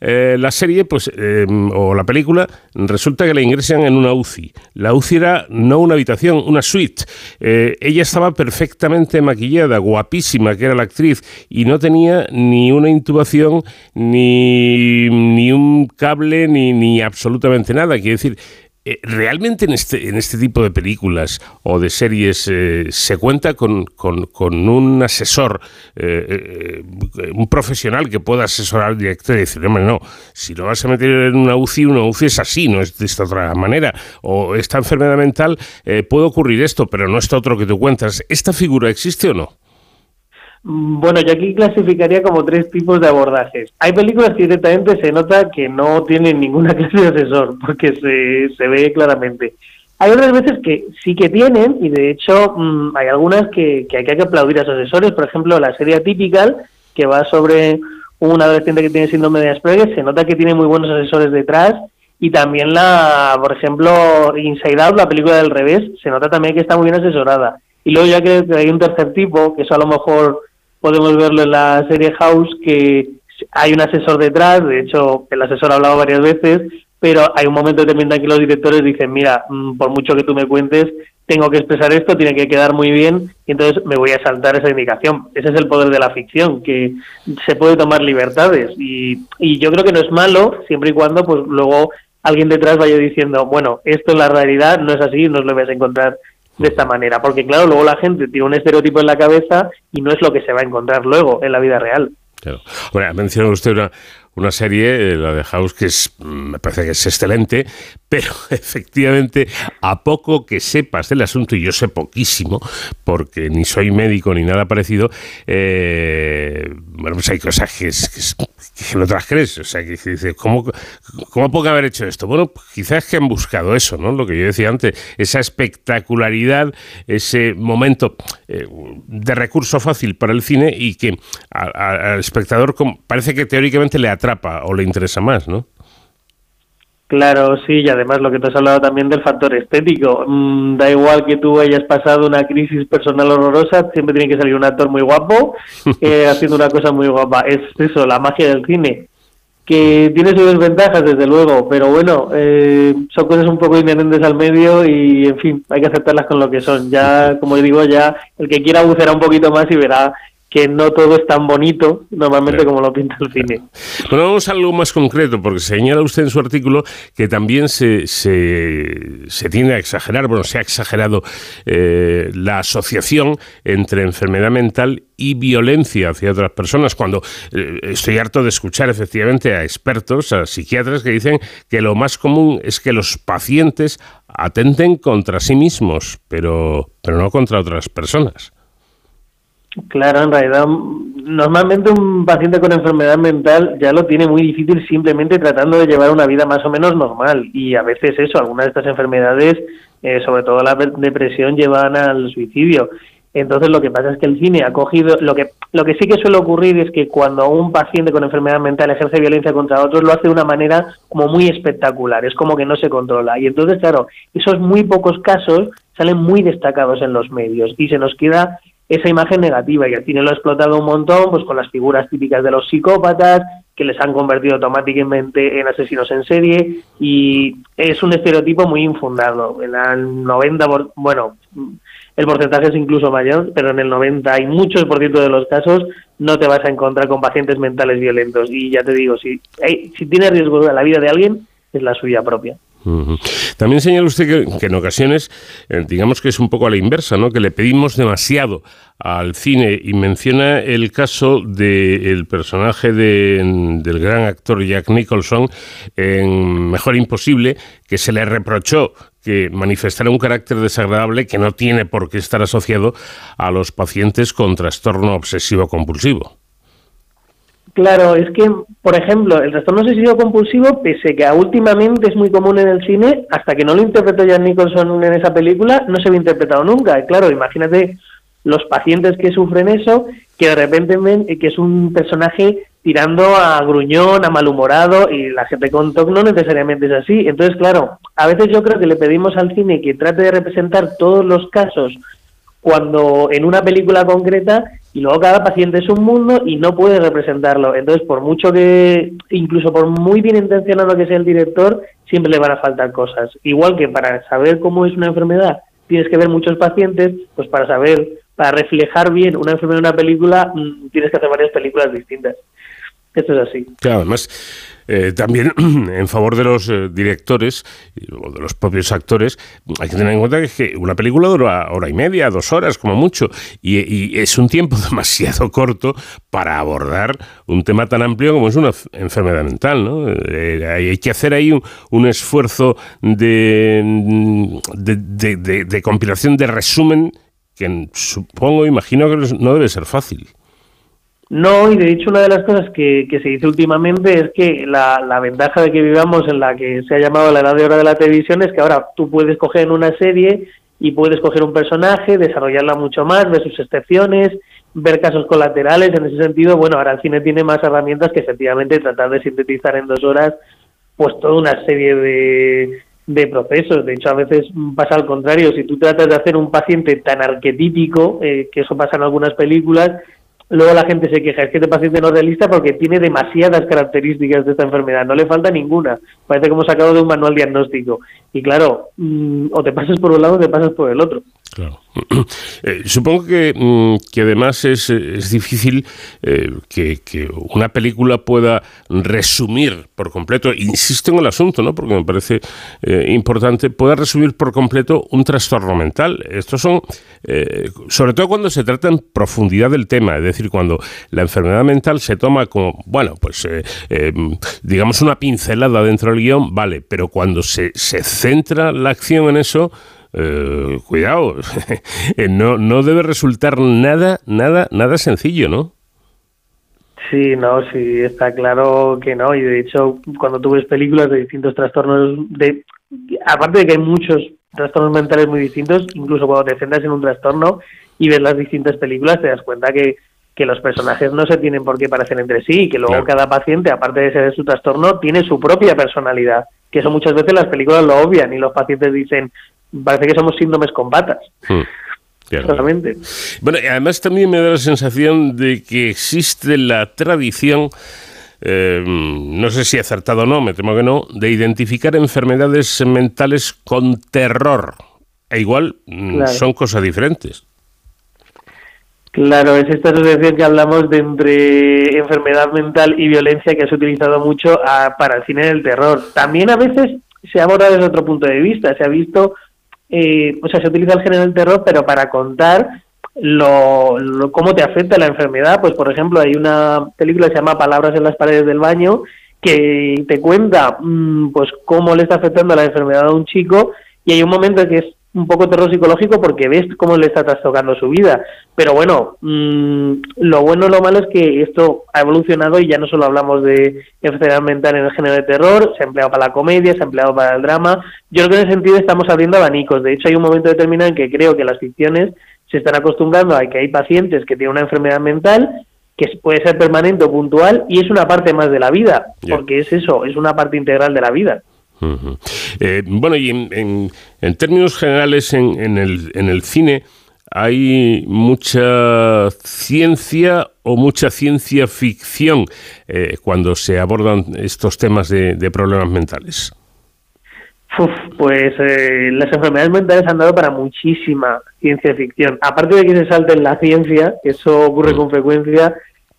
S2: eh, la serie, pues, eh, o la película, resulta que la ingresan en una UCI. La UCI era no una habitación, una suite. Eh, ella estaba perfectamente maquillada, guapísima, que era la actriz, y no tenía ni una intubación, ni, ni un cable, ni, ni absolutamente nada. Quiere decir, eh, ¿Realmente en este, en este tipo de películas o de series eh, se cuenta con, un asesor, eh, un profesional que pueda asesorar al director y decir, hombre, no, si lo vas a meter en una UCI, una UCI es así, no es de esta otra manera? O esta enfermedad mental puede ocurrir esto, pero no está otro que tú cuentas. ¿Esta figura existe o no?
S17: Mm, bueno, yo aquí clasificaría como tres tipos de abordajes. Hay películas que directamente se nota que no tienen ninguna clase de asesor, porque se, se ve claramente. Hay otras veces que sí que tienen, y de hecho mm, hay algunas que, que hay que aplaudir a sus asesores. Por ejemplo, la serie Typical, que va sobre un adolescente que tiene síndrome de Asperger, se nota que tiene muy buenos asesores detrás. Y también la, por ejemplo, Inside Out, la película del revés, se nota también que está muy bien asesorada. Y luego ya creo que hay un tercer tipo, que eso a lo mejor podemos verlo en la serie House, que hay un asesor detrás, de hecho el asesor ha hablado varias veces, pero hay un momento determinado en que los directores dicen, mira, mm, por mucho que tú me cuentes, tengo que expresar esto, tiene que quedar muy bien, y entonces me voy a saltar esa indicación. Ese es el poder de la ficción, que se puede tomar libertades, y, y yo creo que no es malo, siempre y cuando pues luego alguien detrás vaya diciendo, bueno, esto es la realidad, no es así, no lo vas a encontrar de esta manera, porque claro, luego la gente tiene un estereotipo en la cabeza y no es lo que se va a encontrar luego en la vida real.
S2: Claro. Bueno, ha mencionado usted una, una serie, eh, la de House, que es, mm, me parece que es excelente, pero efectivamente, a poco que sepas del asunto, y yo sé poquísimo, porque ni soy médico ni nada parecido, eh, bueno, pues hay cosas que, no te las crees. O sea, que dices, ¿cómo, ¿cómo puede haber hecho esto? Bueno, quizás que han buscado eso, ¿no? Lo que yo decía antes, esa espectacularidad, ese momento eh, de recurso fácil para el cine y que al espectador parece que teóricamente le atrapa o le interesa más, ¿no?
S17: Claro, sí, y además lo que tú has hablado también del factor estético. Mm, da igual que tú hayas pasado una crisis personal horrorosa, siempre tiene que salir un actor muy guapo eh, haciendo una cosa muy guapa. Es eso, la magia del cine. Que tiene sus desventajas, desde luego, pero bueno, eh, son cosas un poco inherentes al medio y, en fin, hay que aceptarlas con lo que son. Ya, como digo, ya el que quiera buceará un poquito más y verá que no todo es tan bonito normalmente como lo pinta el cine.
S2: Bueno, vamos a algo más concreto, porque señala usted en su artículo que también se, se, tiende a exagerar, bueno, se ha exagerado eh, la asociación entre enfermedad mental y violencia hacia otras personas, cuando eh, estoy harto de escuchar efectivamente a expertos, a psiquiatras que dicen que lo más común es que los pacientes atenten contra sí mismos, pero, pero no contra otras personas.
S17: Claro, en realidad, normalmente un paciente con enfermedad mental ya lo tiene muy difícil simplemente tratando de llevar una vida más o menos normal. Y a veces eso, algunas de estas enfermedades, eh, sobre todo la depresión, llevan al suicidio. Entonces lo que pasa es que el cine ha cogido, lo que, lo que sí que suele ocurrir es que cuando un paciente con enfermedad mental ejerce violencia contra otros, lo hace de una manera como muy espectacular, es como que no se controla. Y entonces, claro, esos muy pocos casos salen muy destacados en los medios y se nos queda esa imagen negativa y el cine lo ha explotado un montón pues con las figuras típicas de los psicópatas que les han convertido automáticamente en asesinos en serie y es un estereotipo muy infundado. En el 90 bueno el porcentaje es incluso mayor pero en el 90 y muchos por ciento de los casos no te vas a encontrar con pacientes mentales violentos. Y ya te digo si si tiene riesgo de la vida de alguien es la suya propia
S2: también señala usted que, en ocasiones, eh, digamos que es un poco a la inversa, ¿no? que le pedimos demasiado al cine y menciona el caso del personaje del gran actor Jack Nicholson en Mejor Imposible, que se le reprochó que manifestara un carácter desagradable que no tiene por qué estar asociado a los pacientes con trastorno obsesivo compulsivo.
S17: Claro, es que, por ejemplo, el trastorno obsesivo compulsivo, pese que últimamente es muy común en el cine, hasta que no lo interpretó Jan Nicholson en esa película, no se había interpretado nunca. Claro, imagínate los pacientes que sufren eso, que de repente ven que es un personaje tirando a gruñón, a malhumorado, y la gente con TOC no necesariamente es así. Entonces, claro, a veces yo creo que le pedimos al cine que trate de representar todos los casos cuando en una película concreta y luego cada paciente es un mundo y no puede representarlo. Entonces, por mucho que, incluso por muy bien intencionado que sea el director, siempre le van a faltar cosas. Igual que para saber cómo es una enfermedad tienes que ver muchos pacientes, pues para saber, para reflejar bien una enfermedad en una película, mm, tienes que hacer varias películas distintas. Esto es así.
S2: Claro, además, eh, también en favor de los eh, directores o de los propios actores, hay que tener en cuenta que una película dura hora y media, dos horas como mucho, y, es un tiempo demasiado corto para abordar un tema tan amplio como es una enfermedad mental. ¿no? Eh, hay que hacer ahí un, esfuerzo de, compilación, de resumen, que supongo, imagino que no debe ser fácil.
S17: No, y de hecho una de las cosas que, se dice últimamente es que la, la, ventaja de que vivamos en la que se ha llamado la edad de oro de la televisión es que ahora tú puedes coger una serie y puedes coger un personaje, desarrollarla mucho más, ver sus excepciones, ver casos colaterales. En ese sentido, bueno, ahora el cine tiene más herramientas que efectivamente tratar de sintetizar en dos horas pues toda una serie de, de procesos. De hecho, a veces pasa al contrario. Si tú tratas de hacer un paciente tan arquetípico, eh, que eso pasa en algunas películas, luego la gente se queja, es que este paciente no es realista porque tiene demasiadas características de esta enfermedad, no le falta ninguna, parece hemos sacado de un manual diagnóstico. Y claro, mm, o te pasas por un lado o te pasas por el otro.
S2: Eh, supongo que, mm, que, además es, es difícil eh, que, que, una película pueda resumir por completo, insisto en el asunto, ¿no? porque me parece eh, importante, pueda resumir por completo un trastorno mental. Estos son, sobre todo cuando se trata en profundidad del tema, es decir, cuando la enfermedad mental se toma como, bueno, pues digamos una pincelada dentro del guion, vale, pero cuando se, se centra la acción en eso, eh, cuidado, eh, no, no debe resultar nada, nada, nada sencillo, ¿no?
S17: Sí, no, sí, está claro que no. Y de hecho, cuando tú ves películas de distintos trastornos, de aparte de que hay muchos trastornos mentales muy distintos, incluso cuando te centras en un trastorno y ves las distintas películas, te das cuenta que, que los personajes no se tienen por qué parecer entre sí y que luego cada paciente, aparte de ser su trastorno, tiene su propia personalidad. Que eso muchas veces las películas lo obvian y los pacientes dicen, parece que somos síndromes con patas. Hmm. Solamente.
S2: Bueno, y además también me da la sensación de que existe la tradición, eh, no sé si acertado o no, me temo que no, de identificar enfermedades mentales con terror. E igual mm, son cosas diferentes.
S17: Claro, es esta asociación que hablamos de entre enfermedad mental y violencia que has utilizado mucho ah, para el cine del terror. También a veces se aborda desde otro punto de vista. Se ha visto eh, o sea, se utiliza el género del terror, pero para contar lo, cómo te afecta la enfermedad. Pues, por ejemplo, hay una película que se llama Palabras en las paredes del baño, que te cuenta mm, pues cómo le está afectando la enfermedad a un chico y hay un momento que es un poco terror psicológico porque ves cómo le está trastocando su vida. Pero bueno, mm, lo bueno y lo malo es que esto ha evolucionado y ya no solo hablamos de enfermedad mental en el género de terror, se ha empleado para la comedia, se ha empleado para el drama. Yo creo que en ese sentido estamos abriendo abanicos. De hecho, hay un momento determinado en que creo que las ficciones se están acostumbrando a que hay pacientes que tienen una enfermedad mental que puede ser permanente o puntual y es una parte más de la vida, porque es eso, es una parte integral de la vida.
S2: Eh, bueno, y en, términos generales, en, el, en el cine hay mucha ciencia o mucha ciencia ficción eh, cuando se abordan estos temas de, problemas mentales.
S17: pues eh, las enfermedades mentales han dado para muchísima ciencia ficción. Aparte de que se salte en la ciencia, eso ocurre mm. con frecuencia,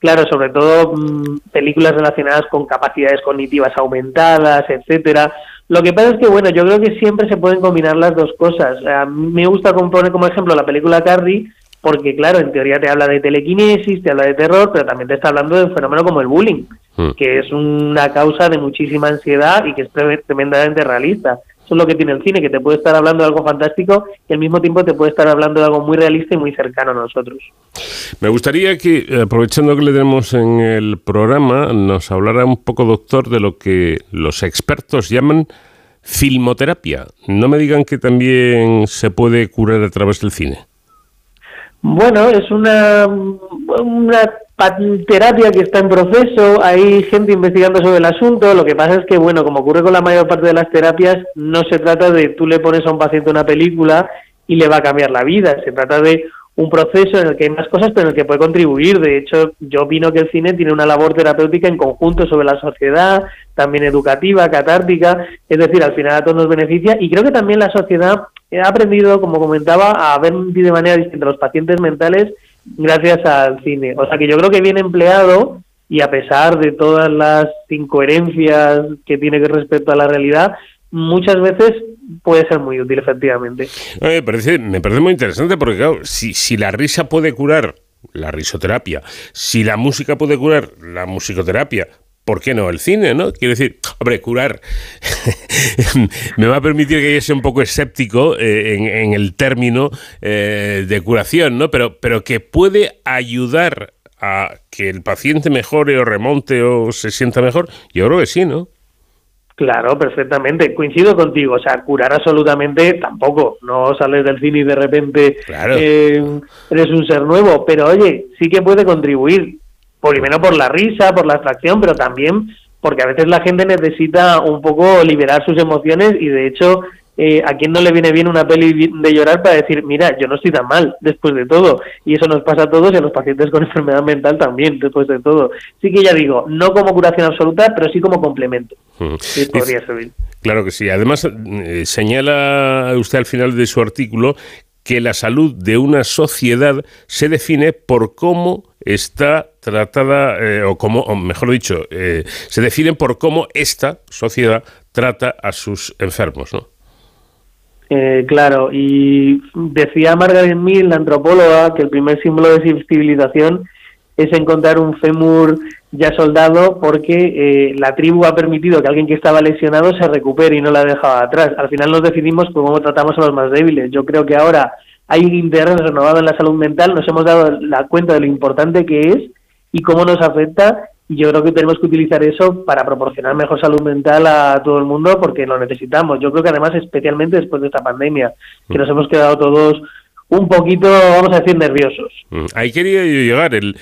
S17: Claro, sobre todo mm, películas relacionadas con capacidades cognitivas aumentadas, etcétera. Lo que pasa es que, bueno, yo creo que siempre se pueden combinar las dos cosas. me gusta poner como ejemplo la película Carrie, porque, claro, en teoría te habla de telequinesis, te habla de terror, pero también te está hablando de un fenómeno como el bullying, hmm. que es una causa de muchísima ansiedad y que es tremendamente realista. Eso es lo que tiene el cine, que te puede estar hablando de algo fantástico y al mismo tiempo te puede estar hablando de algo muy realista y muy cercano a nosotros.
S2: Me gustaría que, aprovechando que le tenemos en el programa, nos hablara un poco, doctor, de lo que los expertos llaman filmoterapia. No me digan que también se puede curar a través del cine.
S17: Bueno, es una, una terapia que está en proceso, hay gente investigando sobre el asunto, lo que pasa es que, bueno, como ocurre con la mayor parte de las terapias, no se trata de tú le pones a un paciente una película y le va a cambiar la vida, se trata de un proceso en el que hay más cosas, pero en el que puede contribuir. De hecho, yo opino que el cine tiene una labor terapéutica en conjunto sobre la sociedad, también educativa, catártica, es decir, al final a todos nos beneficia y creo que también la sociedad ha aprendido, como comentaba, a ver de manera distinta los pacientes mentales gracias al cine. O sea que yo creo que bien empleado y a pesar de todas las incoherencias que tiene respecto a la realidad, muchas veces puede ser muy útil, efectivamente.
S2: Me parece, me parece muy interesante porque, claro, si, si la risa puede curar la risoterapia, si la música puede curar la musicoterapia, ¿por qué no el cine, no? Quiero decir, hombre, curar me va a permitir que yo sea un poco escéptico eh, en, el término eh, de curación, ¿no? Pero, pero que puede ayudar a que el paciente mejore o remonte o se sienta mejor, yo creo que sí, ¿no?
S17: Claro, perfectamente. Coincido contigo. O sea, curar absolutamente tampoco. No sales del cine y de repente eh, eres un ser nuevo. Pero oye, sí que puede contribuir primero por la risa, por la abstracción, pero también porque a veces la gente necesita un poco liberar sus emociones y de hecho eh, a quien no le viene bien una peli de llorar para decir, mira, yo no estoy tan mal después de todo. Y eso nos pasa a todos y a los pacientes con enfermedad mental también después de todo. Sí que ya digo, no como curación absoluta, pero sí como complemento. podría servir.
S2: Claro que sí. Además, eh, señala usted al final de su artículo que la salud de una sociedad se define por cómo está tratada, eh, o como, mejor dicho, eh, se define por cómo esta sociedad trata a sus enfermos, ¿no?
S17: Eh, claro, y decía Margaret Mead, la antropóloga, que el primer símbolo de civilización es encontrar un fémur ya soldado porque la tribu ha permitido que alguien que estaba lesionado se recupere y no la ha dejado atrás. Al final nos decidimos por cómo tratamos a los más débiles. Yo creo que ahora hay un interés renovado en la salud mental, nos hemos dado la cuenta de lo importante que es y cómo nos afecta y yo creo que tenemos que utilizar eso para proporcionar mejor salud mental a todo el mundo porque lo necesitamos. Yo creo que además especialmente después de esta pandemia, que nos hemos quedado todos un poquito, vamos a decir, nerviosos.
S2: Mm, ahí quería yo llegar. El,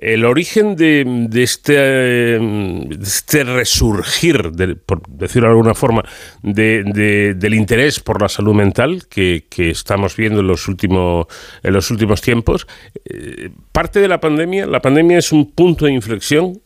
S2: el origen de, este, este, resurgir, por decirlo de alguna forma, de, del interés por la salud mental que, estamos viendo en los últimos, en los últimos tiempos, eh, parte de la pandemia, la pandemia es un punto de inflexión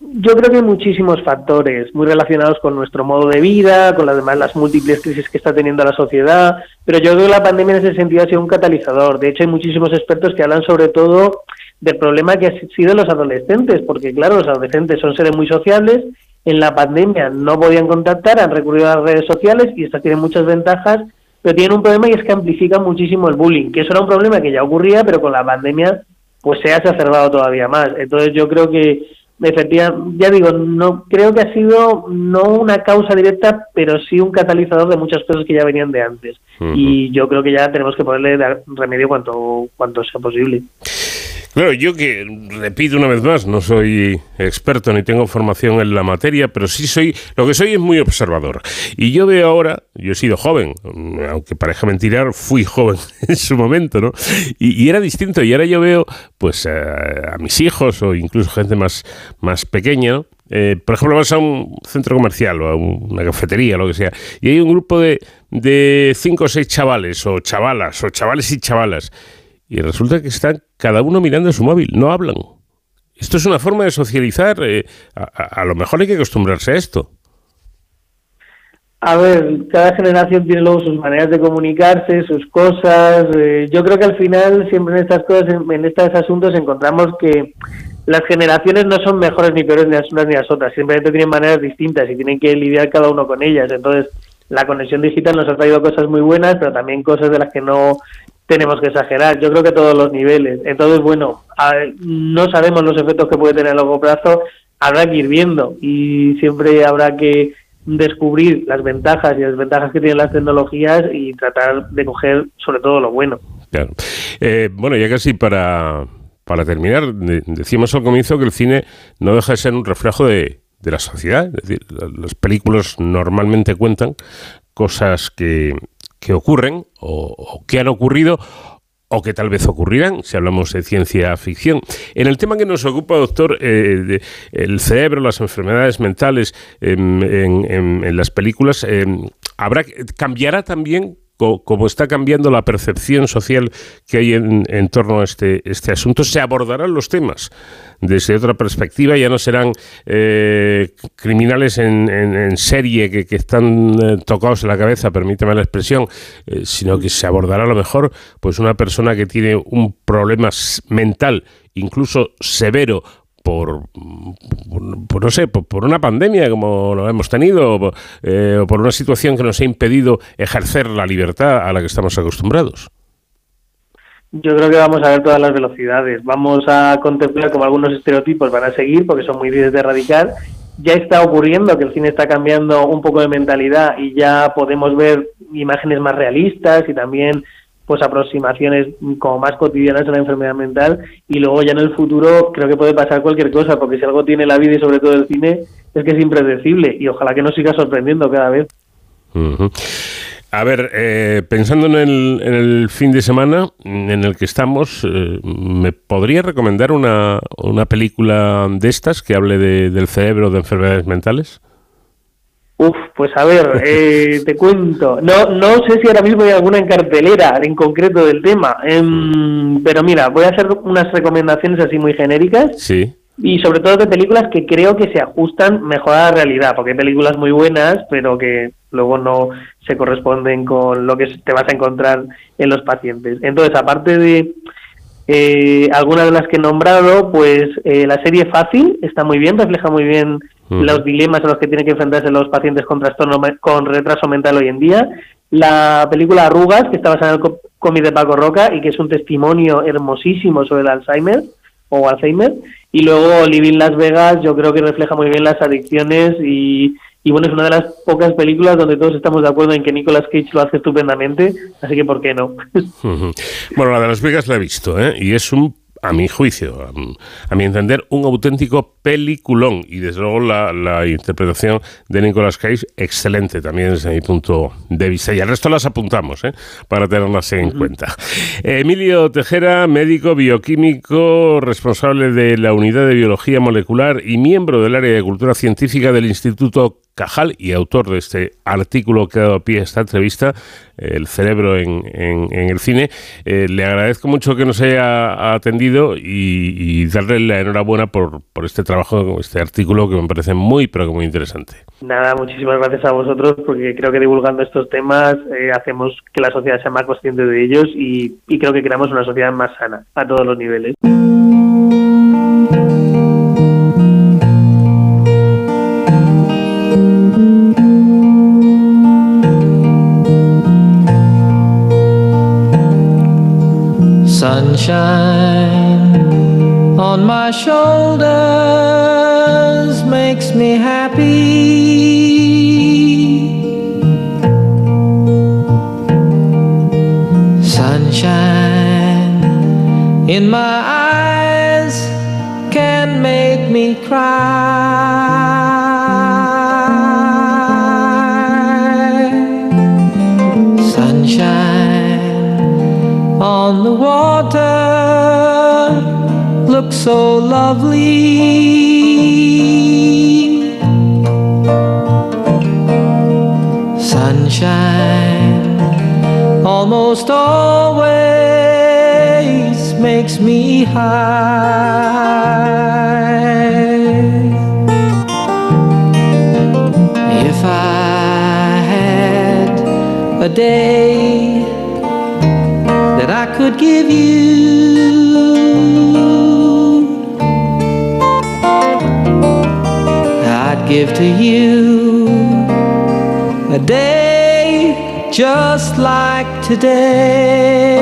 S17: yo creo que hay muchísimos factores muy relacionados con nuestro modo de vida, con las demás las múltiples crisis que está teniendo la sociedad, pero yo creo que la pandemia en ese sentido ha sido un catalizador. De hecho, hay muchísimos expertos que hablan sobre todo del problema que ha sido los adolescentes, porque claro, los adolescentes son seres muy sociables, en la pandemia no podían contactar, han recurrido a las redes sociales y estas tienen muchas ventajas, pero tienen un problema y es que amplifican muchísimo el bullying, que eso era un problema que ya ocurría, pero con la pandemia pues se ha exacerbado todavía más. Entonces yo creo que efectivamente, ya digo, no creo que ha sido no una causa directa, pero sí un catalizador de muchas cosas que ya venían de antes. Y yo creo que ya tenemos que ponerle remedio cuanto cuanto sea posible.
S2: Claro, yo que repito una vez más, no soy experto ni tengo formación en la materia, pero sí soy, lo que soy es muy observador. Y yo veo ahora, yo he sido joven, aunque pareja mentirar, fui joven en su momento, ¿no? Y, era distinto. Y ahora yo veo, pues, a, mis hijos o incluso gente más, más pequeña, ¿no? Eh, por ejemplo, vas a un centro comercial o a una cafetería, lo que sea, y hay un grupo de, de cinco o seis chavales, o chavalas, o chavales y chavalas, y resulta que están cada uno mirando su móvil, no hablan. Esto es una forma de socializar. Eh, a, lo mejor hay que acostumbrarse a esto.
S17: A ver, cada generación tiene luego sus maneras de comunicarse, sus cosas. Eh, yo creo que al final, siempre en estas cosas, en, estos asuntos, encontramos que las generaciones no son mejores ni peores ni las unas ni las otras. Simplemente tienen maneras distintas y tienen que lidiar cada uno con ellas. Entonces, la conexión digital nos ha traído cosas muy buenas, pero también cosas de las que no tenemos que exagerar. Yo creo que todos los niveles. Entonces, bueno, no sabemos los efectos que puede tener a largo plazo, habrá que ir viendo y siempre habrá que descubrir las ventajas y desventajas que tienen las tecnologías y tratar de coger sobre todo lo bueno.
S2: Claro. Eh, bueno, ya casi para, para terminar, decíamos al comienzo que el cine no deja de ser un reflejo de, de la sociedad. Es decir, las películas normalmente cuentan cosas que, que ocurren o, que han ocurrido o que tal vez ocurrirán, si hablamos de ciencia ficción. En el tema que nos ocupa, doctor, eh, el cerebro, las enfermedades mentales en, las películas, eh, habrá cambiará también como está cambiando la percepción social que hay en, torno a este, este asunto, se abordarán los temas desde otra perspectiva, ya no serán eh, criminales en, serie que, están eh, tocados en la cabeza, permíteme la expresión, eh, sino que se abordará a lo mejor pues una persona que tiene un problema mental, incluso severo, por, no sé, por, una pandemia como lo hemos tenido, eh, o por una situación que nos ha impedido ejercer la libertad a la que estamos acostumbrados.
S17: Yo creo que vamos a ver todas las velocidades. Vamos a contemplar como algunos estereotipos van a seguir porque son muy difíciles de erradicar. Ya está ocurriendo que el cine está cambiando un poco de mentalidad y ya podemos ver imágenes más realistas y también pues aproximaciones como más cotidianas a la enfermedad mental y luego ya en el futuro creo que puede pasar cualquier cosa porque si algo tiene la vida y sobre todo el cine es que es impredecible y ojalá que nos siga sorprendiendo cada vez.
S2: A ver, eh, pensando en el, fin de semana en el que estamos, eh, ¿me podría recomendar una, una película de estas que hable de, del cerebro, de enfermedades mentales?
S17: Uf, pues a ver, eh, te cuento. No, no sé si ahora mismo hay alguna en cartelera en concreto del tema, em, pero mira, voy a hacer unas recomendaciones así muy genéricas.
S2: Sí.
S17: Y sobre todo de películas que creo que se ajustan mejor a la realidad, porque hay películas muy buenas, pero que luego no se corresponden con lo que te vas a encontrar en los pacientes. Entonces, aparte de eh, algunas de las que he nombrado, pues eh, la serie Fácil está muy bien, refleja muy bien los dilemas a los que tienen que enfrentarse los pacientes con trastorno con retraso mental hoy en día. La película Arrugas, que está basada en el cómic de Paco Roca y que es un testimonio hermosísimo sobre el Alzheimer o Alzheimer. Y luego Living Las Vegas, yo creo que refleja muy bien las adicciones y, y bueno, es una de las pocas películas donde todos estamos de acuerdo en que Nicolas Cage lo hace estupendamente, así que ¿por qué no?
S2: bueno, la de Las Vegas la he visto, ¿eh? Y es un a mi juicio, a, mi entender, un auténtico peliculón. Y desde luego la, interpretación de Nicolas Cage, excelente también desde mi punto de vista. Y al resto las apuntamos, ¿eh? para tenerlas en cuenta. Emilio Tejera, médico bioquímico, responsable de la unidad de biología molecular y miembro del área de cultura científica del Instituto Cajal y autor de este artículo que ha dado pie a esta entrevista, El cerebro en, el cine. Eh, le agradezco mucho que nos haya atendido y, darle la enhorabuena por, este trabajo, este artículo que me parece muy, pero que muy interesante.
S17: Nada, muchísimas gracias a vosotros porque creo que divulgando estos temas eh, hacemos que la sociedad sea más consciente de ellos y creo que creamos una sociedad más sana a todos los niveles.
S18: Sunshine on my shoulders makes me happy. Sunshine in my eyes can make me cry. So lovely. Sunshine almost always makes me high. If I had a day that I could give you. Give to you a day just like today.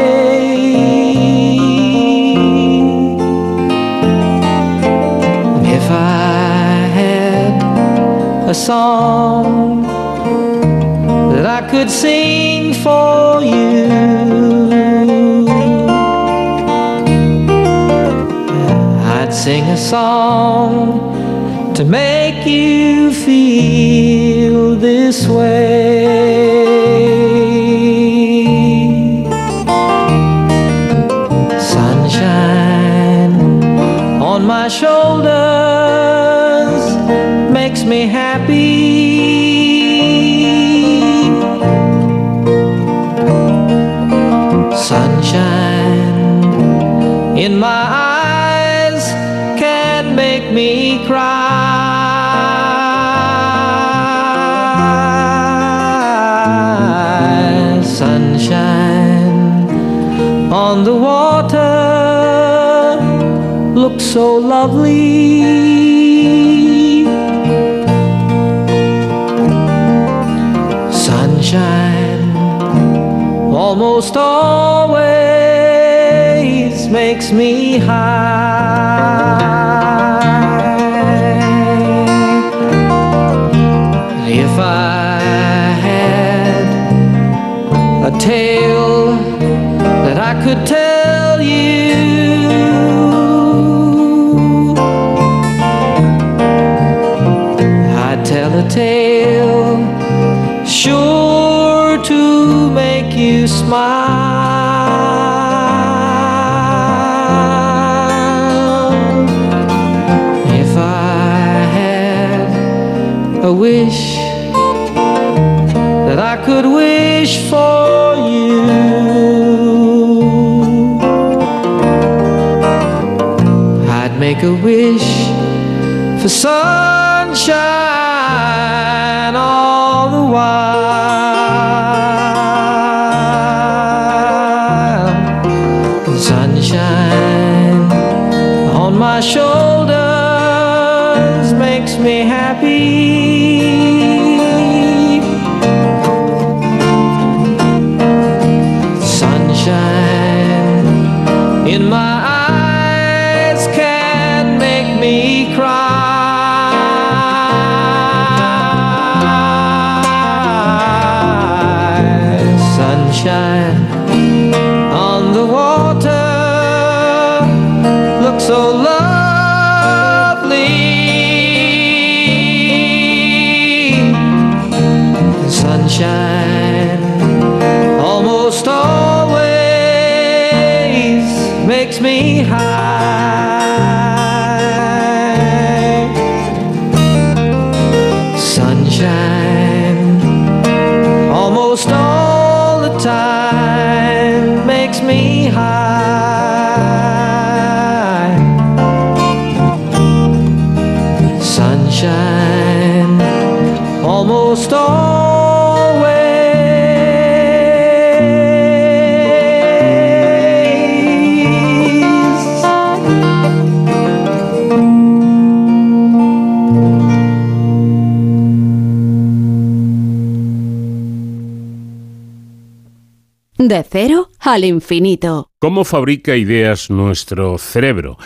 S18: If I had a song that I could sing for you. I'd sing a song to make you feel this way. Almost always makes me high. If I had a tale that I could tell you. I'd tell a tale sure make a wish for sunshine
S16: cero al infinito.
S2: ¿Cómo fabrica ideas nuestro cerebro?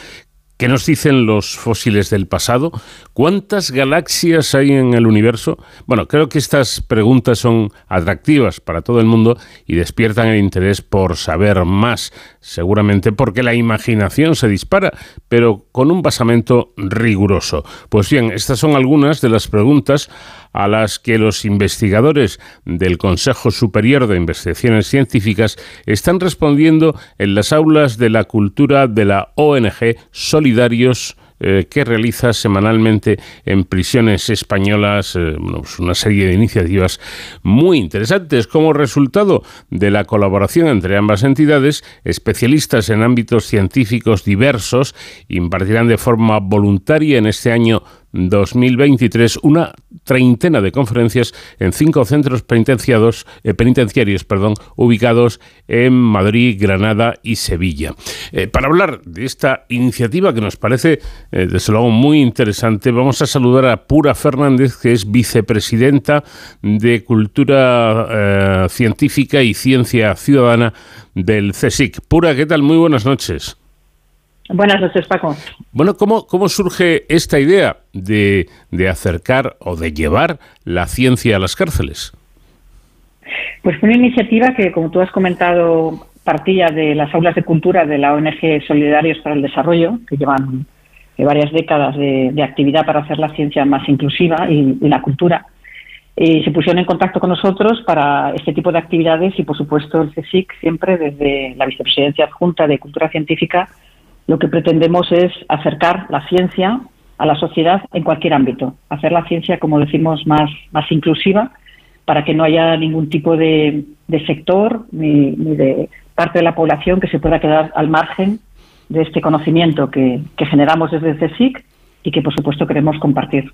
S2: ¿Qué nos dicen los fósiles del pasado? ¿Cuántas galaxias hay en el universo? Bueno, creo que estas preguntas son atractivas para todo el mundo y despiertan el interés por saber más, seguramente porque la imaginación se dispara, pero con un basamento riguroso. Pues bien, estas son algunas de las preguntas a las que los investigadores del Consejo Superior de Investigaciones Científicas están respondiendo en las aulas de la cultura de la ONG Eh, que realiza semanalmente en prisiones españolas eh, pues una serie de iniciativas muy interesantes. Como resultado de la colaboración entre ambas entidades, especialistas en ámbitos científicos diversos impartirán de forma voluntaria en este año 2023 una treintena de conferencias en cinco centros penitenciados, eh, penitenciarios perdón, ubicados en Madrid, Granada y Sevilla. Eh, para hablar de esta iniciativa que nos parece eh, desde luego muy interesante, vamos a saludar a Pura Fernández, que es vicepresidenta de Cultura Científica y Ciencia Ciudadana del CSIC. Pura, ¿qué tal? Muy buenas noches.
S19: Buenas noches, Paco.
S2: Bueno, ¿cómo, cómo surge esta idea de, de acercar o de llevar la ciencia a las cárceles?
S19: Pues fue una iniciativa que, como tú has comentado, partía de las aulas de cultura de la ONG Solidarios para el Desarrollo, que llevan eh, varias décadas de, de actividad para hacer la ciencia más inclusiva y, y la cultura. Y se pusieron en contacto con nosotros para este tipo de actividades y, por supuesto, el CSIC siempre desde la Vicepresidencia Adjunta de Cultura Científica lo que pretendemos es acercar la ciencia a la sociedad en cualquier ámbito, hacer la ciencia, como decimos, más, más inclusiva para que no haya ningún tipo de, sector ni, de parte de la población que se pueda quedar al margen de este conocimiento que, que generamos desde CSIC y que, por supuesto, queremos compartir.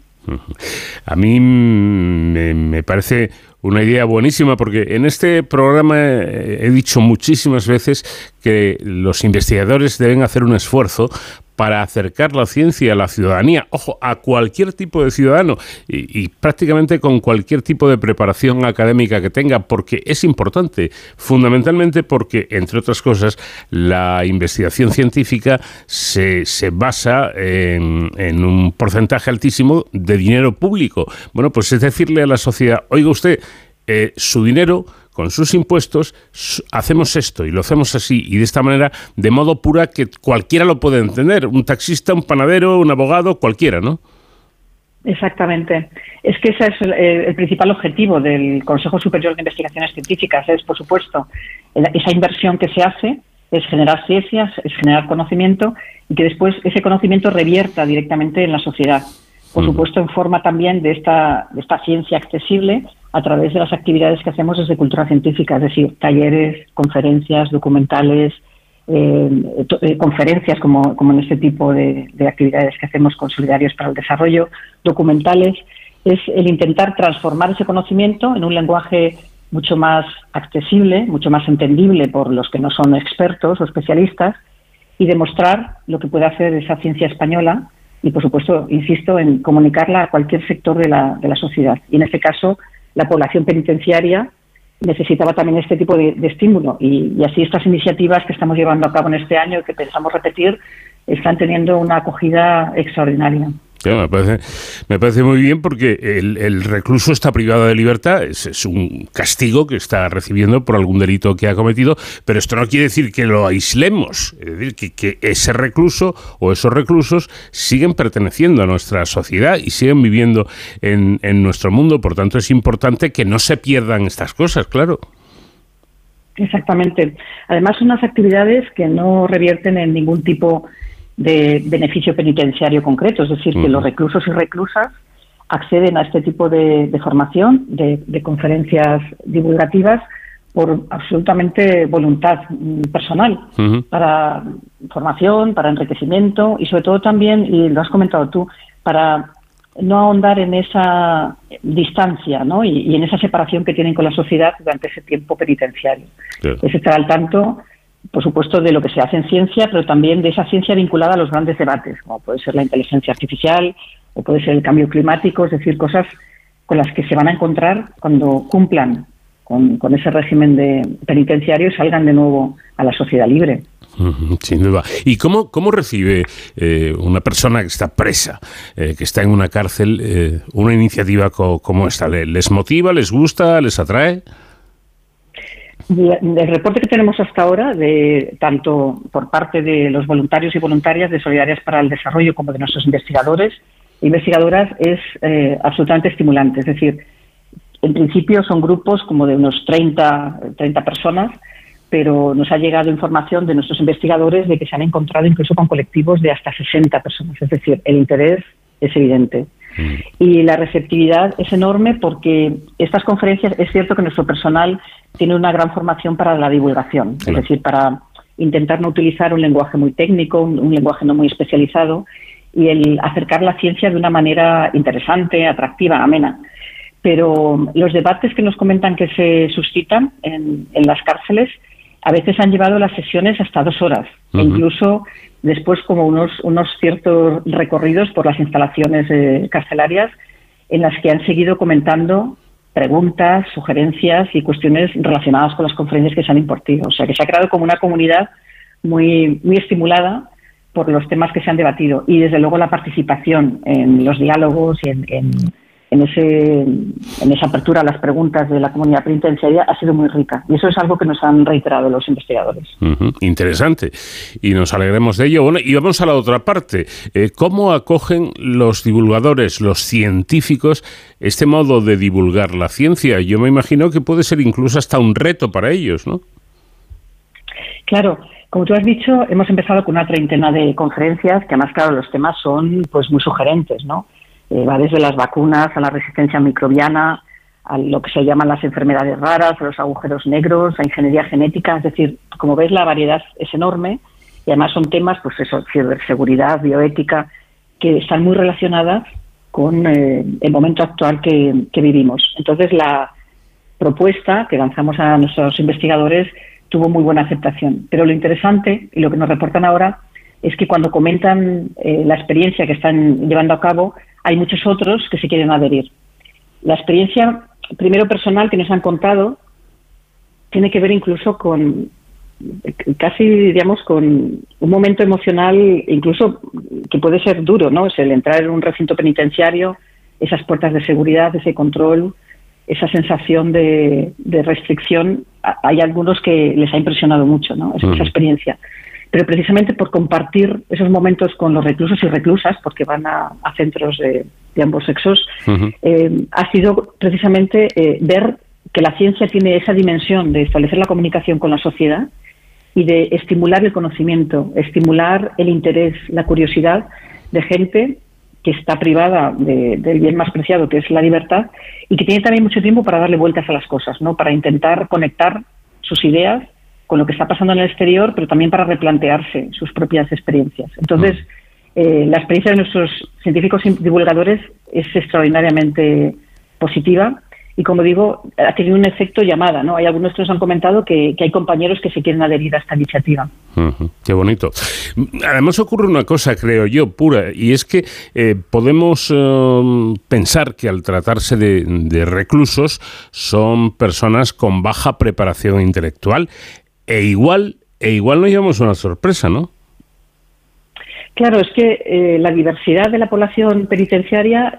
S2: A mí me, parece una idea buenísima porque en este programa he dicho muchísimas veces que los investigadores deben hacer un esfuerzo para acercar la ciencia a la ciudadanía, ojo, a cualquier tipo de ciudadano y, prácticamente con cualquier tipo de preparación académica que tenga, porque es importante, fundamentalmente porque, entre otras cosas, la investigación científica se, se basa en, en un porcentaje altísimo de dinero público. Bueno, pues es decirle a la sociedad, oiga usted, eh, su dinero con sus impuestos hacemos esto y lo hacemos así y de esta manera de modo pura que cualquiera lo puede entender, un taxista, un panadero, un abogado, cualquiera, ¿no?
S19: Exactamente. Es que ese es el, el, principal objetivo del Consejo Superior de Investigaciones Científicas, es, por supuesto, esa inversión que se hace es generar ciencias, es generar conocimiento y que después ese conocimiento revierta directamente en la sociedad. Por supuesto, en forma también de esta, de esta ciencia accesible a través de las actividades que hacemos desde cultura científica, es decir, talleres, conferencias, documentales, eh, eh, conferencias como, como, en este tipo de, actividades que hacemos con Solidarios para el Desarrollo, documentales, es el intentar transformar ese conocimiento en un lenguaje mucho más accesible, mucho más entendible por los que no son expertos o especialistas y demostrar lo que puede hacer esa ciencia española y, por supuesto, insisto, en comunicarla a cualquier sector de la, de la sociedad. Y en este caso, la población penitenciaria necesitaba también este tipo de, estímulo. Y, así estas iniciativas que estamos llevando a cabo en este año y que pensamos repetir están teniendo una acogida extraordinaria
S2: me, parece, me parece muy bien porque el, recluso está privado de libertad, es, un castigo que está recibiendo por algún delito que ha cometido, pero esto no quiere decir que lo aislemos, es decir, que, ese recluso o esos reclusos siguen perteneciendo a nuestra sociedad y siguen viviendo en, nuestro mundo, por tanto es importante que no se pierdan estas cosas, claro.
S19: Exactamente. Además, son unas actividades que no revierten en ningún tipo de beneficio penitenciario concreto, es decir, que los reclusos y reclusas acceden a este tipo de, formación, de, conferencias divulgativas, por absolutamente voluntad mm, personal, para formación, para enriquecimiento y sobre todo también, y lo has comentado tú, para no ahondar en esa distancia ¿no? y, en esa separación que tienen con la sociedad durante ese tiempo penitenciario. Es estar al tanto por supuesto, de lo que se hace en ciencia, pero también de esa ciencia vinculada a los grandes debates, como puede ser la inteligencia artificial o puede ser el cambio climático, es decir, cosas con las que se van a encontrar cuando cumplan con, ese régimen de penitenciario y salgan de nuevo a la sociedad libre.
S2: Sin duda. ¿Y cómo, cómo recibe eh, una persona que está presa, eh, que está en una cárcel, eh, una iniciativa como esta? ¿Les motiva, les gusta, les atrae?
S19: El reporte que tenemos hasta ahora, de tanto por parte de los voluntarios y voluntarias de Solidarias para el Desarrollo como de nuestros investigadores e investigadoras, es eh, absolutamente estimulante. Es decir, en principio son grupos como de unos 30, 30 personas, pero nos ha llegado información de nuestros investigadores de que se han encontrado incluso con colectivos de hasta 60 personas. Es decir, el interés es evidente. Mm. Y la receptividad es enorme porque estas conferencias, es cierto que nuestro personal tiene una gran formación para la divulgación, es decir, para intentar no utilizar un lenguaje muy técnico, un, lenguaje no muy especializado y el acercar la ciencia de una manera interesante, atractiva, amena. Pero los debates que nos comentan que se suscitan en, las cárceles a veces han llevado las sesiones hasta dos horas, e incluso después como unos, unos ciertos recorridos por las instalaciones eh, carcelarias en las que han seguido comentando preguntas, sugerencias y cuestiones relacionadas con las conferencias que se han impartido. O sea, que se ha creado como una comunidad muy, muy estimulada por los temas que se han debatido y, desde luego, la participación en los diálogos y en en, ese, en esa apertura a las preguntas de la comunidad penitenciaria ha sido muy rica. Y eso es algo que nos han reiterado los investigadores.
S2: Interesante. Y nos alegremos de ello. Bueno, y vamos a la otra parte. Eh, ¿Cómo acogen los divulgadores, los científicos, este modo de divulgar la ciencia? Yo me imagino que puede ser incluso hasta un reto para ellos, ¿no?
S19: Claro. Como tú has dicho, hemos empezado con una treintena de conferencias que además, claro, los temas son pues muy sugerentes, ¿no? Eh, va desde las vacunas a la resistencia microbiana, a lo que se llaman las enfermedades raras, a los agujeros negros, a ingeniería genética. Es decir, como ves, la variedad es enorme y además son temas, pues eso, ciberseguridad, bioética, que están muy relacionadas con eh, el momento actual que, vivimos. Entonces, la propuesta que lanzamos a nuestros investigadores tuvo muy buena aceptación. Pero lo interesante y lo que nos reportan ahora es que cuando comentan eh, la experiencia que están llevando a cabo, hay muchos otros que se quieren adherir. La experiencia, primero personal, que nos han contado, tiene que ver incluso con casi, digamos, con un momento emocional, incluso que puede ser duro, ¿no? Es el entrar en un recinto penitenciario, esas puertas de seguridad, ese control, esa sensación de, restricción. Hay algunos que les ha impresionado mucho, ¿no? esa experiencia pero precisamente por compartir esos momentos con los reclusos y reclusas, porque van a, centros de, ambos sexos, eh, ha sido precisamente eh, ver que la ciencia tiene esa dimensión de establecer la comunicación con la sociedad y de estimular el conocimiento, estimular el interés, la curiosidad de gente que está privada del bien más preciado, que es la libertad, y que tiene también mucho tiempo para darle vueltas a las cosas, ¿no? Para intentar conectar sus ideas con lo que está pasando en el exterior, pero también para replantearse sus propias experiencias. Entonces, eh, la experiencia de nuestros científicos divulgadores es extraordinariamente positiva y como digo, ha tenido un efecto llamada, ¿no? Hay algunos que nos han comentado que, hay compañeros que se quieren adherir a esta iniciativa.
S2: qué bonito. Además ocurre una cosa, creo yo, pura, y es que eh, podemos eh, pensar que al tratarse de, reclusos son personas con baja preparación intelectual e igual, e igual nos llevamos una sorpresa, ¿no?
S19: Claro, es que eh, la diversidad de la población penitenciaria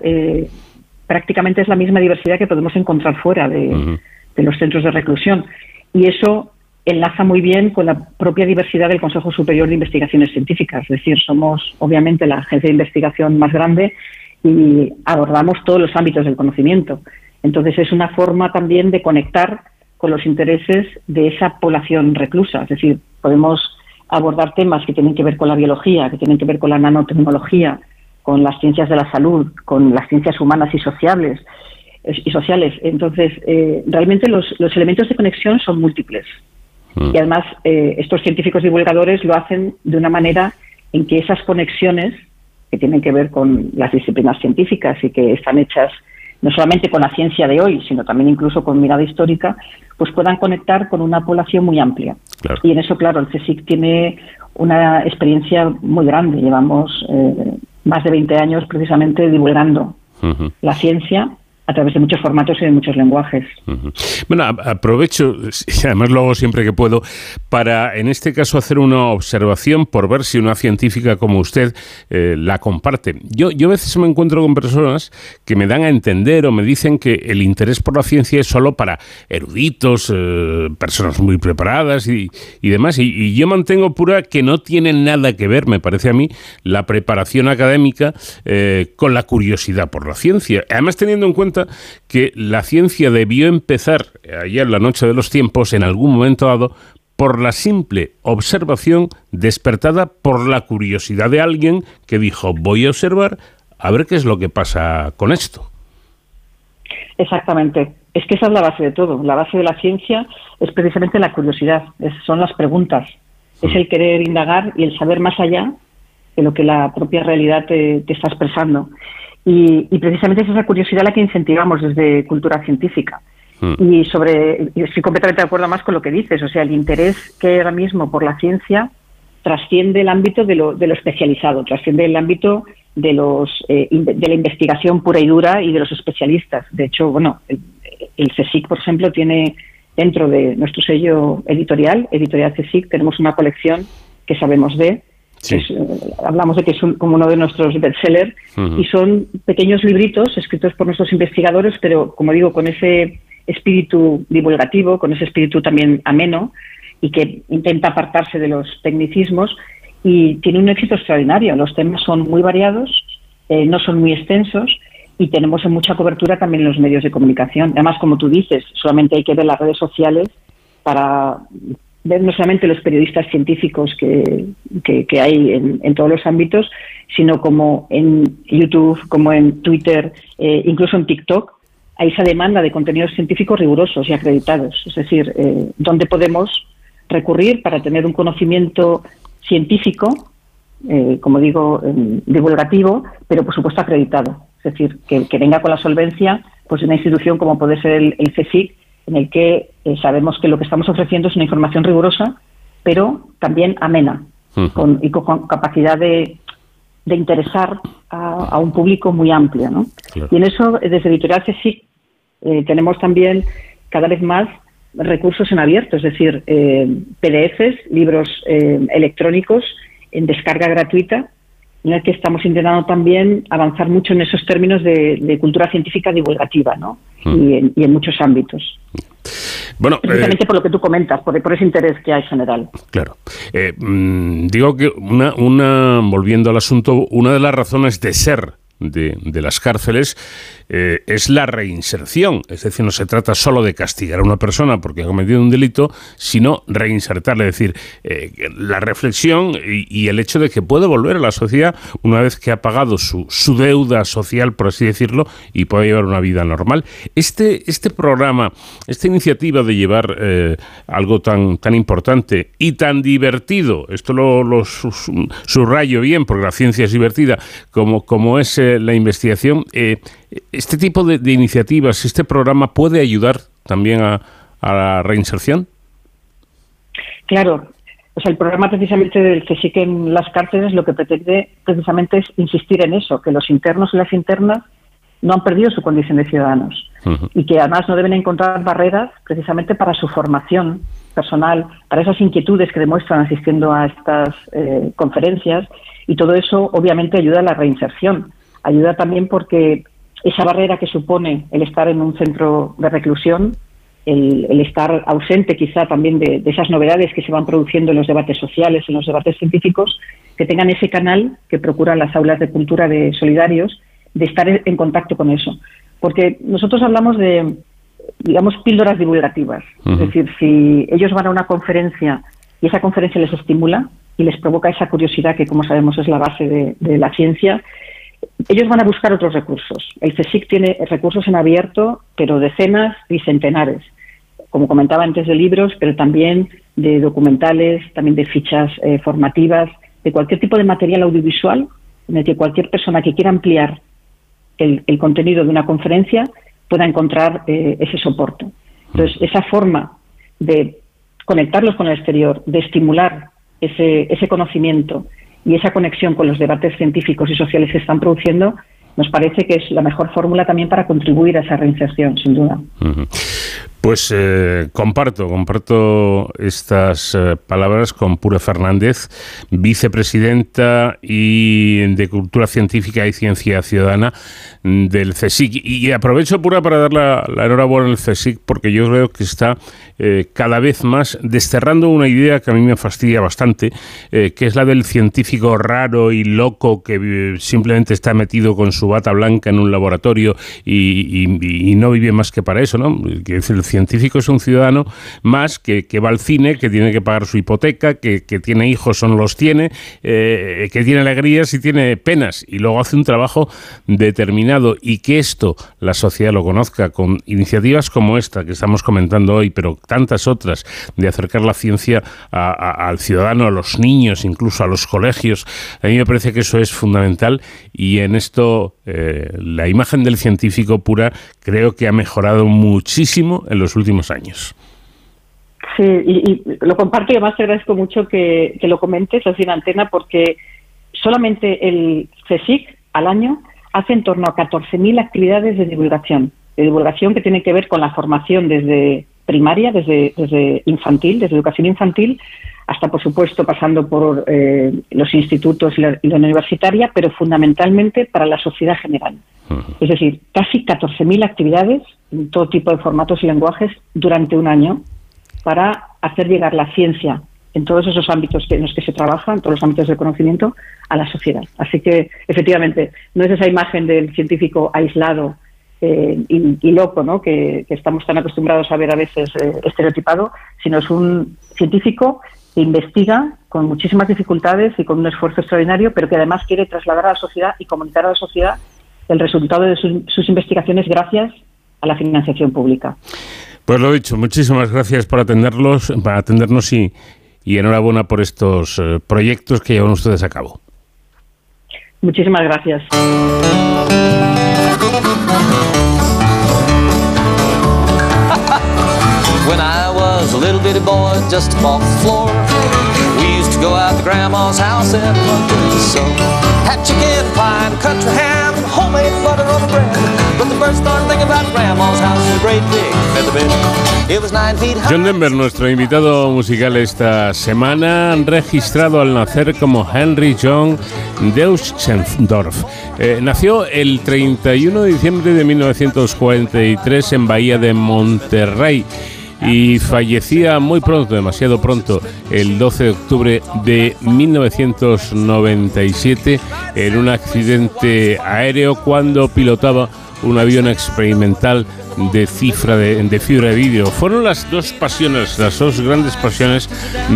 S19: prácticamente es la misma diversidad que podemos encontrar fuera de, los centros de reclusión. Y eso enlaza muy bien con la propia diversidad del Consejo Superior de Investigaciones Científicas. Es decir, somos obviamente la agencia de investigación más grande y abordamos todos los ámbitos del conocimiento. Entonces es una forma también de conectar con los intereses de esa población reclusa. Es decir, podemos abordar temas que tienen que ver con la biología, que tienen que ver con la nanotecnología, con las ciencias de la salud, con las ciencias humanas y sociales. Y sociales. Entonces, eh, realmente los, elementos de conexión son múltiples. Mm. Y además, eh, estos científicos divulgadores lo hacen de una manera en que esas conexiones, que tienen que ver con las disciplinas científicas y que están hechas no solamente con la ciencia de hoy, sino también incluso con mirada histórica, pues puedan conectar con una población muy amplia. Y en eso, claro, el CSIC tiene una experiencia muy grande. Llevamos eh, más de 20 años precisamente divulgando la ciencia a través de muchos formatos y de muchos lenguajes.
S2: Bueno, aprovecho, y además lo hago siempre que puedo, para en este caso hacer una observación por ver si una científica como usted eh, la comparte. Yo, yo a veces me encuentro con personas que me dan a entender o me dicen que el interés por la ciencia es solo para eruditos, eh, personas muy preparadas y, demás. Y, yo mantengo pura que no tiene nada que ver, me parece a mí, la preparación académica eh, con la curiosidad por la ciencia. Además, teniendo en cuenta que la ciencia debió empezar ayer en la noche de los tiempos, en algún momento dado, por la simple observación despertada por la curiosidad de alguien que dijo voy a observar a ver qué es lo que pasa con esto.
S19: Exactamente. Es que esa es la base de todo. La base de la ciencia es precisamente la curiosidad, son las preguntas, es el querer indagar y el saber más allá de lo que la propia realidad te está expresando. Y, precisamente es esa curiosidad la que incentivamos desde Cultura Científica. Hmm. Y sobre, estoy completamente de acuerdo más con lo que dices, o sea, el interés que hay ahora mismo por la ciencia trasciende el ámbito de lo, de lo especializado, trasciende el ámbito de, los, eh, de la investigación pura y dura y de los especialistas. De hecho, bueno, el, el CSIC, por ejemplo, tiene dentro de nuestro sello editorial, Editorial CSIC, tenemos una colección que sabemos de, eh, hablamos de que es como uno de nuestros bestsellers y son pequeños libritos escritos por nuestros investigadores, pero como digo, con ese espíritu divulgativo, con ese espíritu también ameno y que intenta apartarse de los tecnicismos y tiene un éxito extraordinario. Los temas son muy variados, eh, no son muy extensos y tenemos mucha cobertura también en los medios de comunicación. Además, como tú dices, solamente hay que ver las redes sociales para ver no solamente los periodistas científicos que, que, hay en, todos los ámbitos, sino como en YouTube, como en Twitter, eh, incluso en TikTok, hay esa demanda de contenidos científicos rigurosos y acreditados. Es decir, eh, ¿dónde podemos recurrir para tener un conocimiento científico, eh, como digo, divulgativo, pero por supuesto acreditado? Es decir, que, venga con la solvencia pues una institución como puede ser el, el CSIC, en el que eh, sabemos que lo que estamos ofreciendo es una información rigurosa, pero también amena y con capacidad de, interesar a, un público muy amplio. ¿no? Y en eso, desde Editorial CSIC, eh, tenemos también cada vez más recursos en abierto, es decir, eh, PDFs, libros electrónicos en descarga gratuita, en el que estamos intentando también avanzar mucho en esos términos de, cultura científica divulgativa, ¿no? y en muchos ámbitos. Bueno, Precisamente eh, por lo que tú comentas, por, ese interés que hay general.
S2: Claro. Eh, mm, digo que una, una, volviendo al asunto, una de las razones de ser de, las cárceles eh, es la reinserción. Es decir, no se trata solo de castigar a una persona porque ha cometido un delito, sino reinsertarle. Es decir, eh, la reflexión y, el hecho de que puede volver a la sociedad una vez que ha pagado su, su deuda social, por así decirlo, y puede llevar una vida normal. Este, este programa, esta iniciativa de llevar eh, algo tan, tan importante y tan divertido, esto lo, subrayo bien porque la ciencia es divertida, como, como la investigación, ¿Este tipo de, iniciativas, este programa puede ayudar también a, la reinserción?
S19: Claro, o sea, el programa precisamente del CSIC en las cárceles lo que pretende precisamente es insistir en eso, que los internos y las internas no han perdido su condición de ciudadanos y que además no deben encontrar barreras precisamente para su formación personal, para esas inquietudes que demuestran asistiendo a estas eh, conferencias y todo eso obviamente ayuda a la reinserción. Ayuda también porque esa barrera que supone el estar en un centro de reclusión, el, estar ausente quizá también de, esas novedades que se van produciendo en los debates sociales, en los debates científicos, que tengan ese canal que procuran las aulas de cultura de solidarios, de estar en contacto con eso. Porque nosotros hablamos de, digamos, píldoras divulgativas. Es decir, si ellos van a una conferencia y esa conferencia les estimula y les provoca esa curiosidad que, como sabemos, es la base de la ciencia, ellos van a buscar otros recursos. El CSIC tiene recursos en abierto, pero decenas y centenares, como comentaba antes de libros, pero también de documentales, también de fichas eh, formativas, de cualquier tipo de material audiovisual en el que cualquier persona que quiera ampliar el, contenido de una conferencia pueda encontrar eh, ese soporte. Entonces, esa forma de conectarlos con el exterior, de estimular ese, ese conocimiento, y esa conexión con los debates científicos y sociales que están produciendo nos parece que es la mejor fórmula también para contribuir a esa reinserción, sin duda.
S2: Pues eh, comparto, comparto estas eh, palabras con Pura Fernández, vicepresidenta y de Cultura Científica y Ciencia Ciudadana del CSIC. Y aprovecho Pura para dar la, enhorabuena al CSIC porque yo creo que está eh, cada vez más desterrando una idea que a mí me fastidia bastante, que es la del científico raro y loco que simplemente está metido con su bata blanca en un laboratorio y, no vive más que para eso, ¿no? Que el científico es un ciudadano más que, va al cine, que tiene que pagar su hipoteca, que, tiene hijos no los tiene, eh, que tiene alegrías y tiene penas, y luego hace un trabajo determinado y que esto la sociedad lo conozca con iniciativas como esta que estamos comentando hoy, pero tantas otras de acercar la ciencia al ciudadano, a los niños, incluso a los colegios. A mí me parece que eso es fundamental y en esto eh, la imagen del científico pura creo que ha mejorado muchísimo en los últimos años.
S19: Sí, y, lo comparto y además te agradezco mucho que, lo comentes así en antena porque solamente el CSIC al año hace en torno a 14.000 actividades de divulgación, de divulgación que tienen que ver con la formación desde primaria, desde, desde infantil, desde educación infantil, hasta por supuesto pasando por eh, los institutos y la, universitaria, pero fundamentalmente para la sociedad general. Es decir, casi 14.000 actividades en todo tipo de formatos y lenguajes durante un año para hacer llegar la ciencia en todos esos ámbitos en los que se trabaja, en todos los ámbitos del conocimiento, a la sociedad. Así que, efectivamente, no es esa imagen del científico aislado eh, y, loco, ¿no? Que, estamos tan acostumbrados a ver a veces eh, estereotipado, sino es un científico que investiga con muchísimas dificultades y con un esfuerzo extraordinario, pero que además quiere trasladar a la sociedad y comunicar a la sociedad el resultado de sus, investigaciones gracias a la financiación pública.
S2: Pues lo dicho, muchísimas gracias por atenderlos, para atendernos y, enhorabuena por estos eh, proyectos que llevan ustedes a cabo.
S19: Muchísimas gracias. When I a little bitty boy just off the floor, we used to go out to Grandma's house and the. John Denver, nuestro invitado musical esta semana, registrado al nacer como Henry John Deutschendorf. Eh, nació el 31 de diciembre de 1943 en Bahía de Monterrey.
S2: Y fallecía muy pronto, demasiado pronto, el 12 de octubre de 1997 en un accidente aéreo cuando pilotaba un avión experimental de cifra de, de, fibra de vídeo. Fueron las dos pasiones, las dos grandes pasiones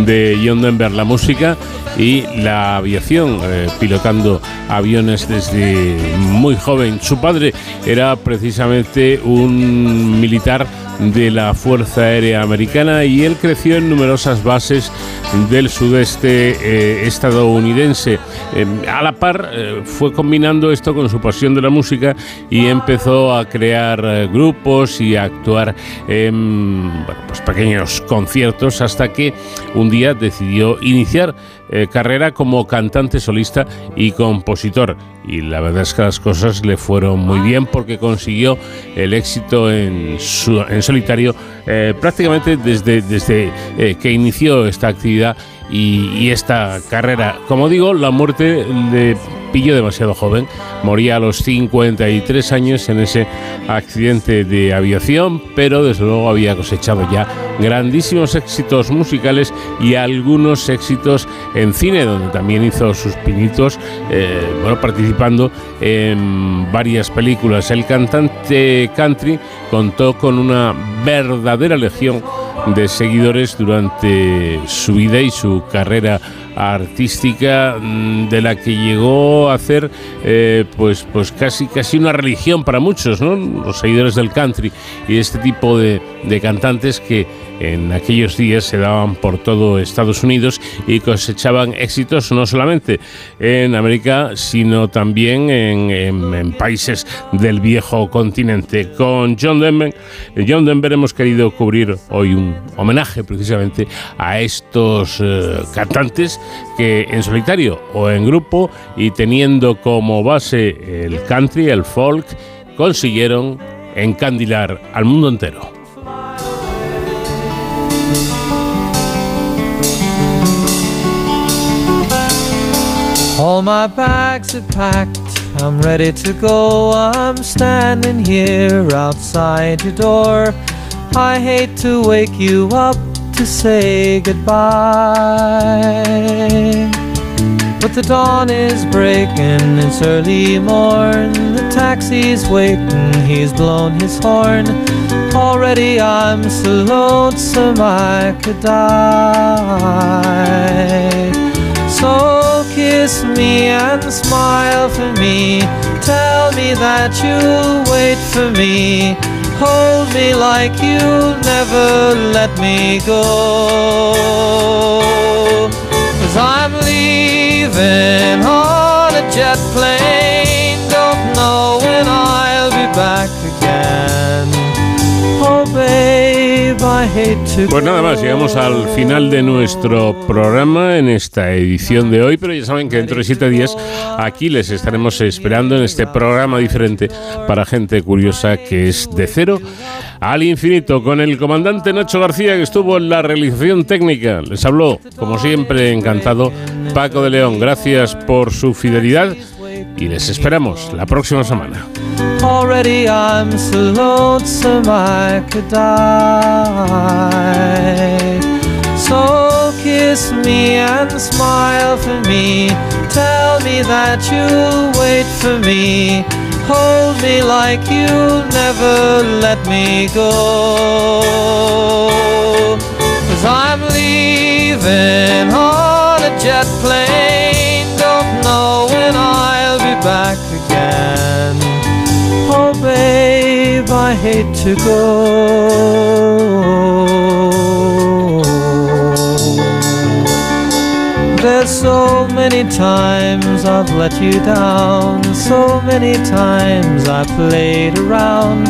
S2: de John Denver, la música y la aviación, eh, pilotando aviones desde muy joven. Su padre era precisamente un militar de la Fuerza Aérea Americana y él creció en numerosas bases del sudeste eh, estadounidense. Eh, a la par eh, fue combinando esto con su pasión de la música y empezó a crear grupos y a actuar en bueno, pues pequeños conciertos hasta que un día decidió iniciar eh, carrera como cantante solista y compositor. Y la verdad es que las cosas le fueron muy bien porque consiguió el éxito en, su- en solitario eh, prácticamente desde, desde eh, que inició esta actividad y, esta carrera. Como digo, la muerte le pilló demasiado joven. Moría a los 53 años en ese accidente de aviación, pero desde luego había cosechado ya grandísimos éxitos musicales y algunos éxitos en cine, donde también hizo sus pinitos, eh, bueno, participando en varias películas. El cantante country contó con una verdadera legión de seguidores durante su vida y su carrera artística mm, de la que llegó a hacer eh, pues pues casi casi una religión para muchos ¿no? los seguidores del country y este tipo de, de cantantes que en aquellos días se daban por todo Estados Unidos y cosechaban éxitos no solamente en América sino también en, países del viejo continente con John Denver John Denver hemos querido cubrir hoy un homenaje precisamente a estos eh, cantantes que en solitario o en grupo y teniendo como base el country, el folk, consiguieron encandilar al mundo entero.
S18: All my bags are packed, I'm ready to go. I'm standing here outside your door. I hate to wake you up to say goodbye. But the dawn is breaking, it's early morn. The taxi's waiting, he's blown his horn. Already I'm so lonesome I could die. So kiss me and smile for me. Tell me that you'll wait for me. Hold me like you'll never let me go. Cause I'm leaving on a jet plane. Don't know when I'll
S2: Pues nada más, llegamos al final de nuestro programa en esta edición de hoy, pero ya saben que dentro de siete días aquí les estaremos esperando en este programa diferente para gente curiosa que es de cero al infinito con el comandante Nacho García que estuvo en la realización técnica. Les habló, como siempre, encantado Paco de León. Gracias por su fidelidad y les esperamos la próxima semana.
S18: Already I'm so lonesome I could die. So kiss me and smile for me. Tell me that you'll wait for me. Hold me like you'll never let me go. Cause I'm leaving on a jet plane. Don't know when be back again. Oh, babe, I hate to go. There's so many times I've let you down, so many times I played around.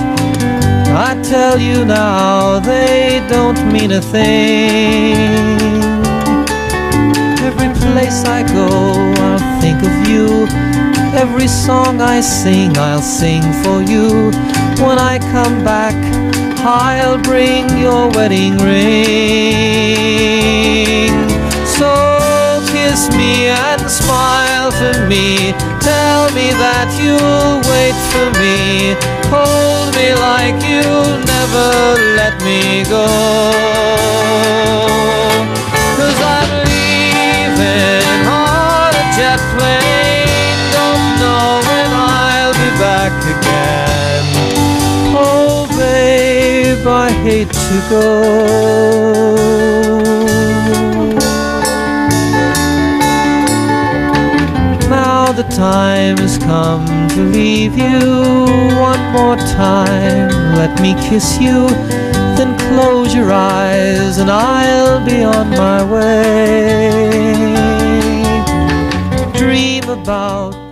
S18: I tell you now, they don't mean a thing. Every place I go, I'll think of you. Every song I sing, I'll sing for you. When I come back, I'll bring your wedding ring. So kiss me and smile for me. Tell me that you'll wait for me. Hold me like you'll never let me go. Cause I'm leaving on a jet hate to go. Now the time has come to leave you one more time. Let me kiss you, then close your eyes, and I'll be on my way. Dream about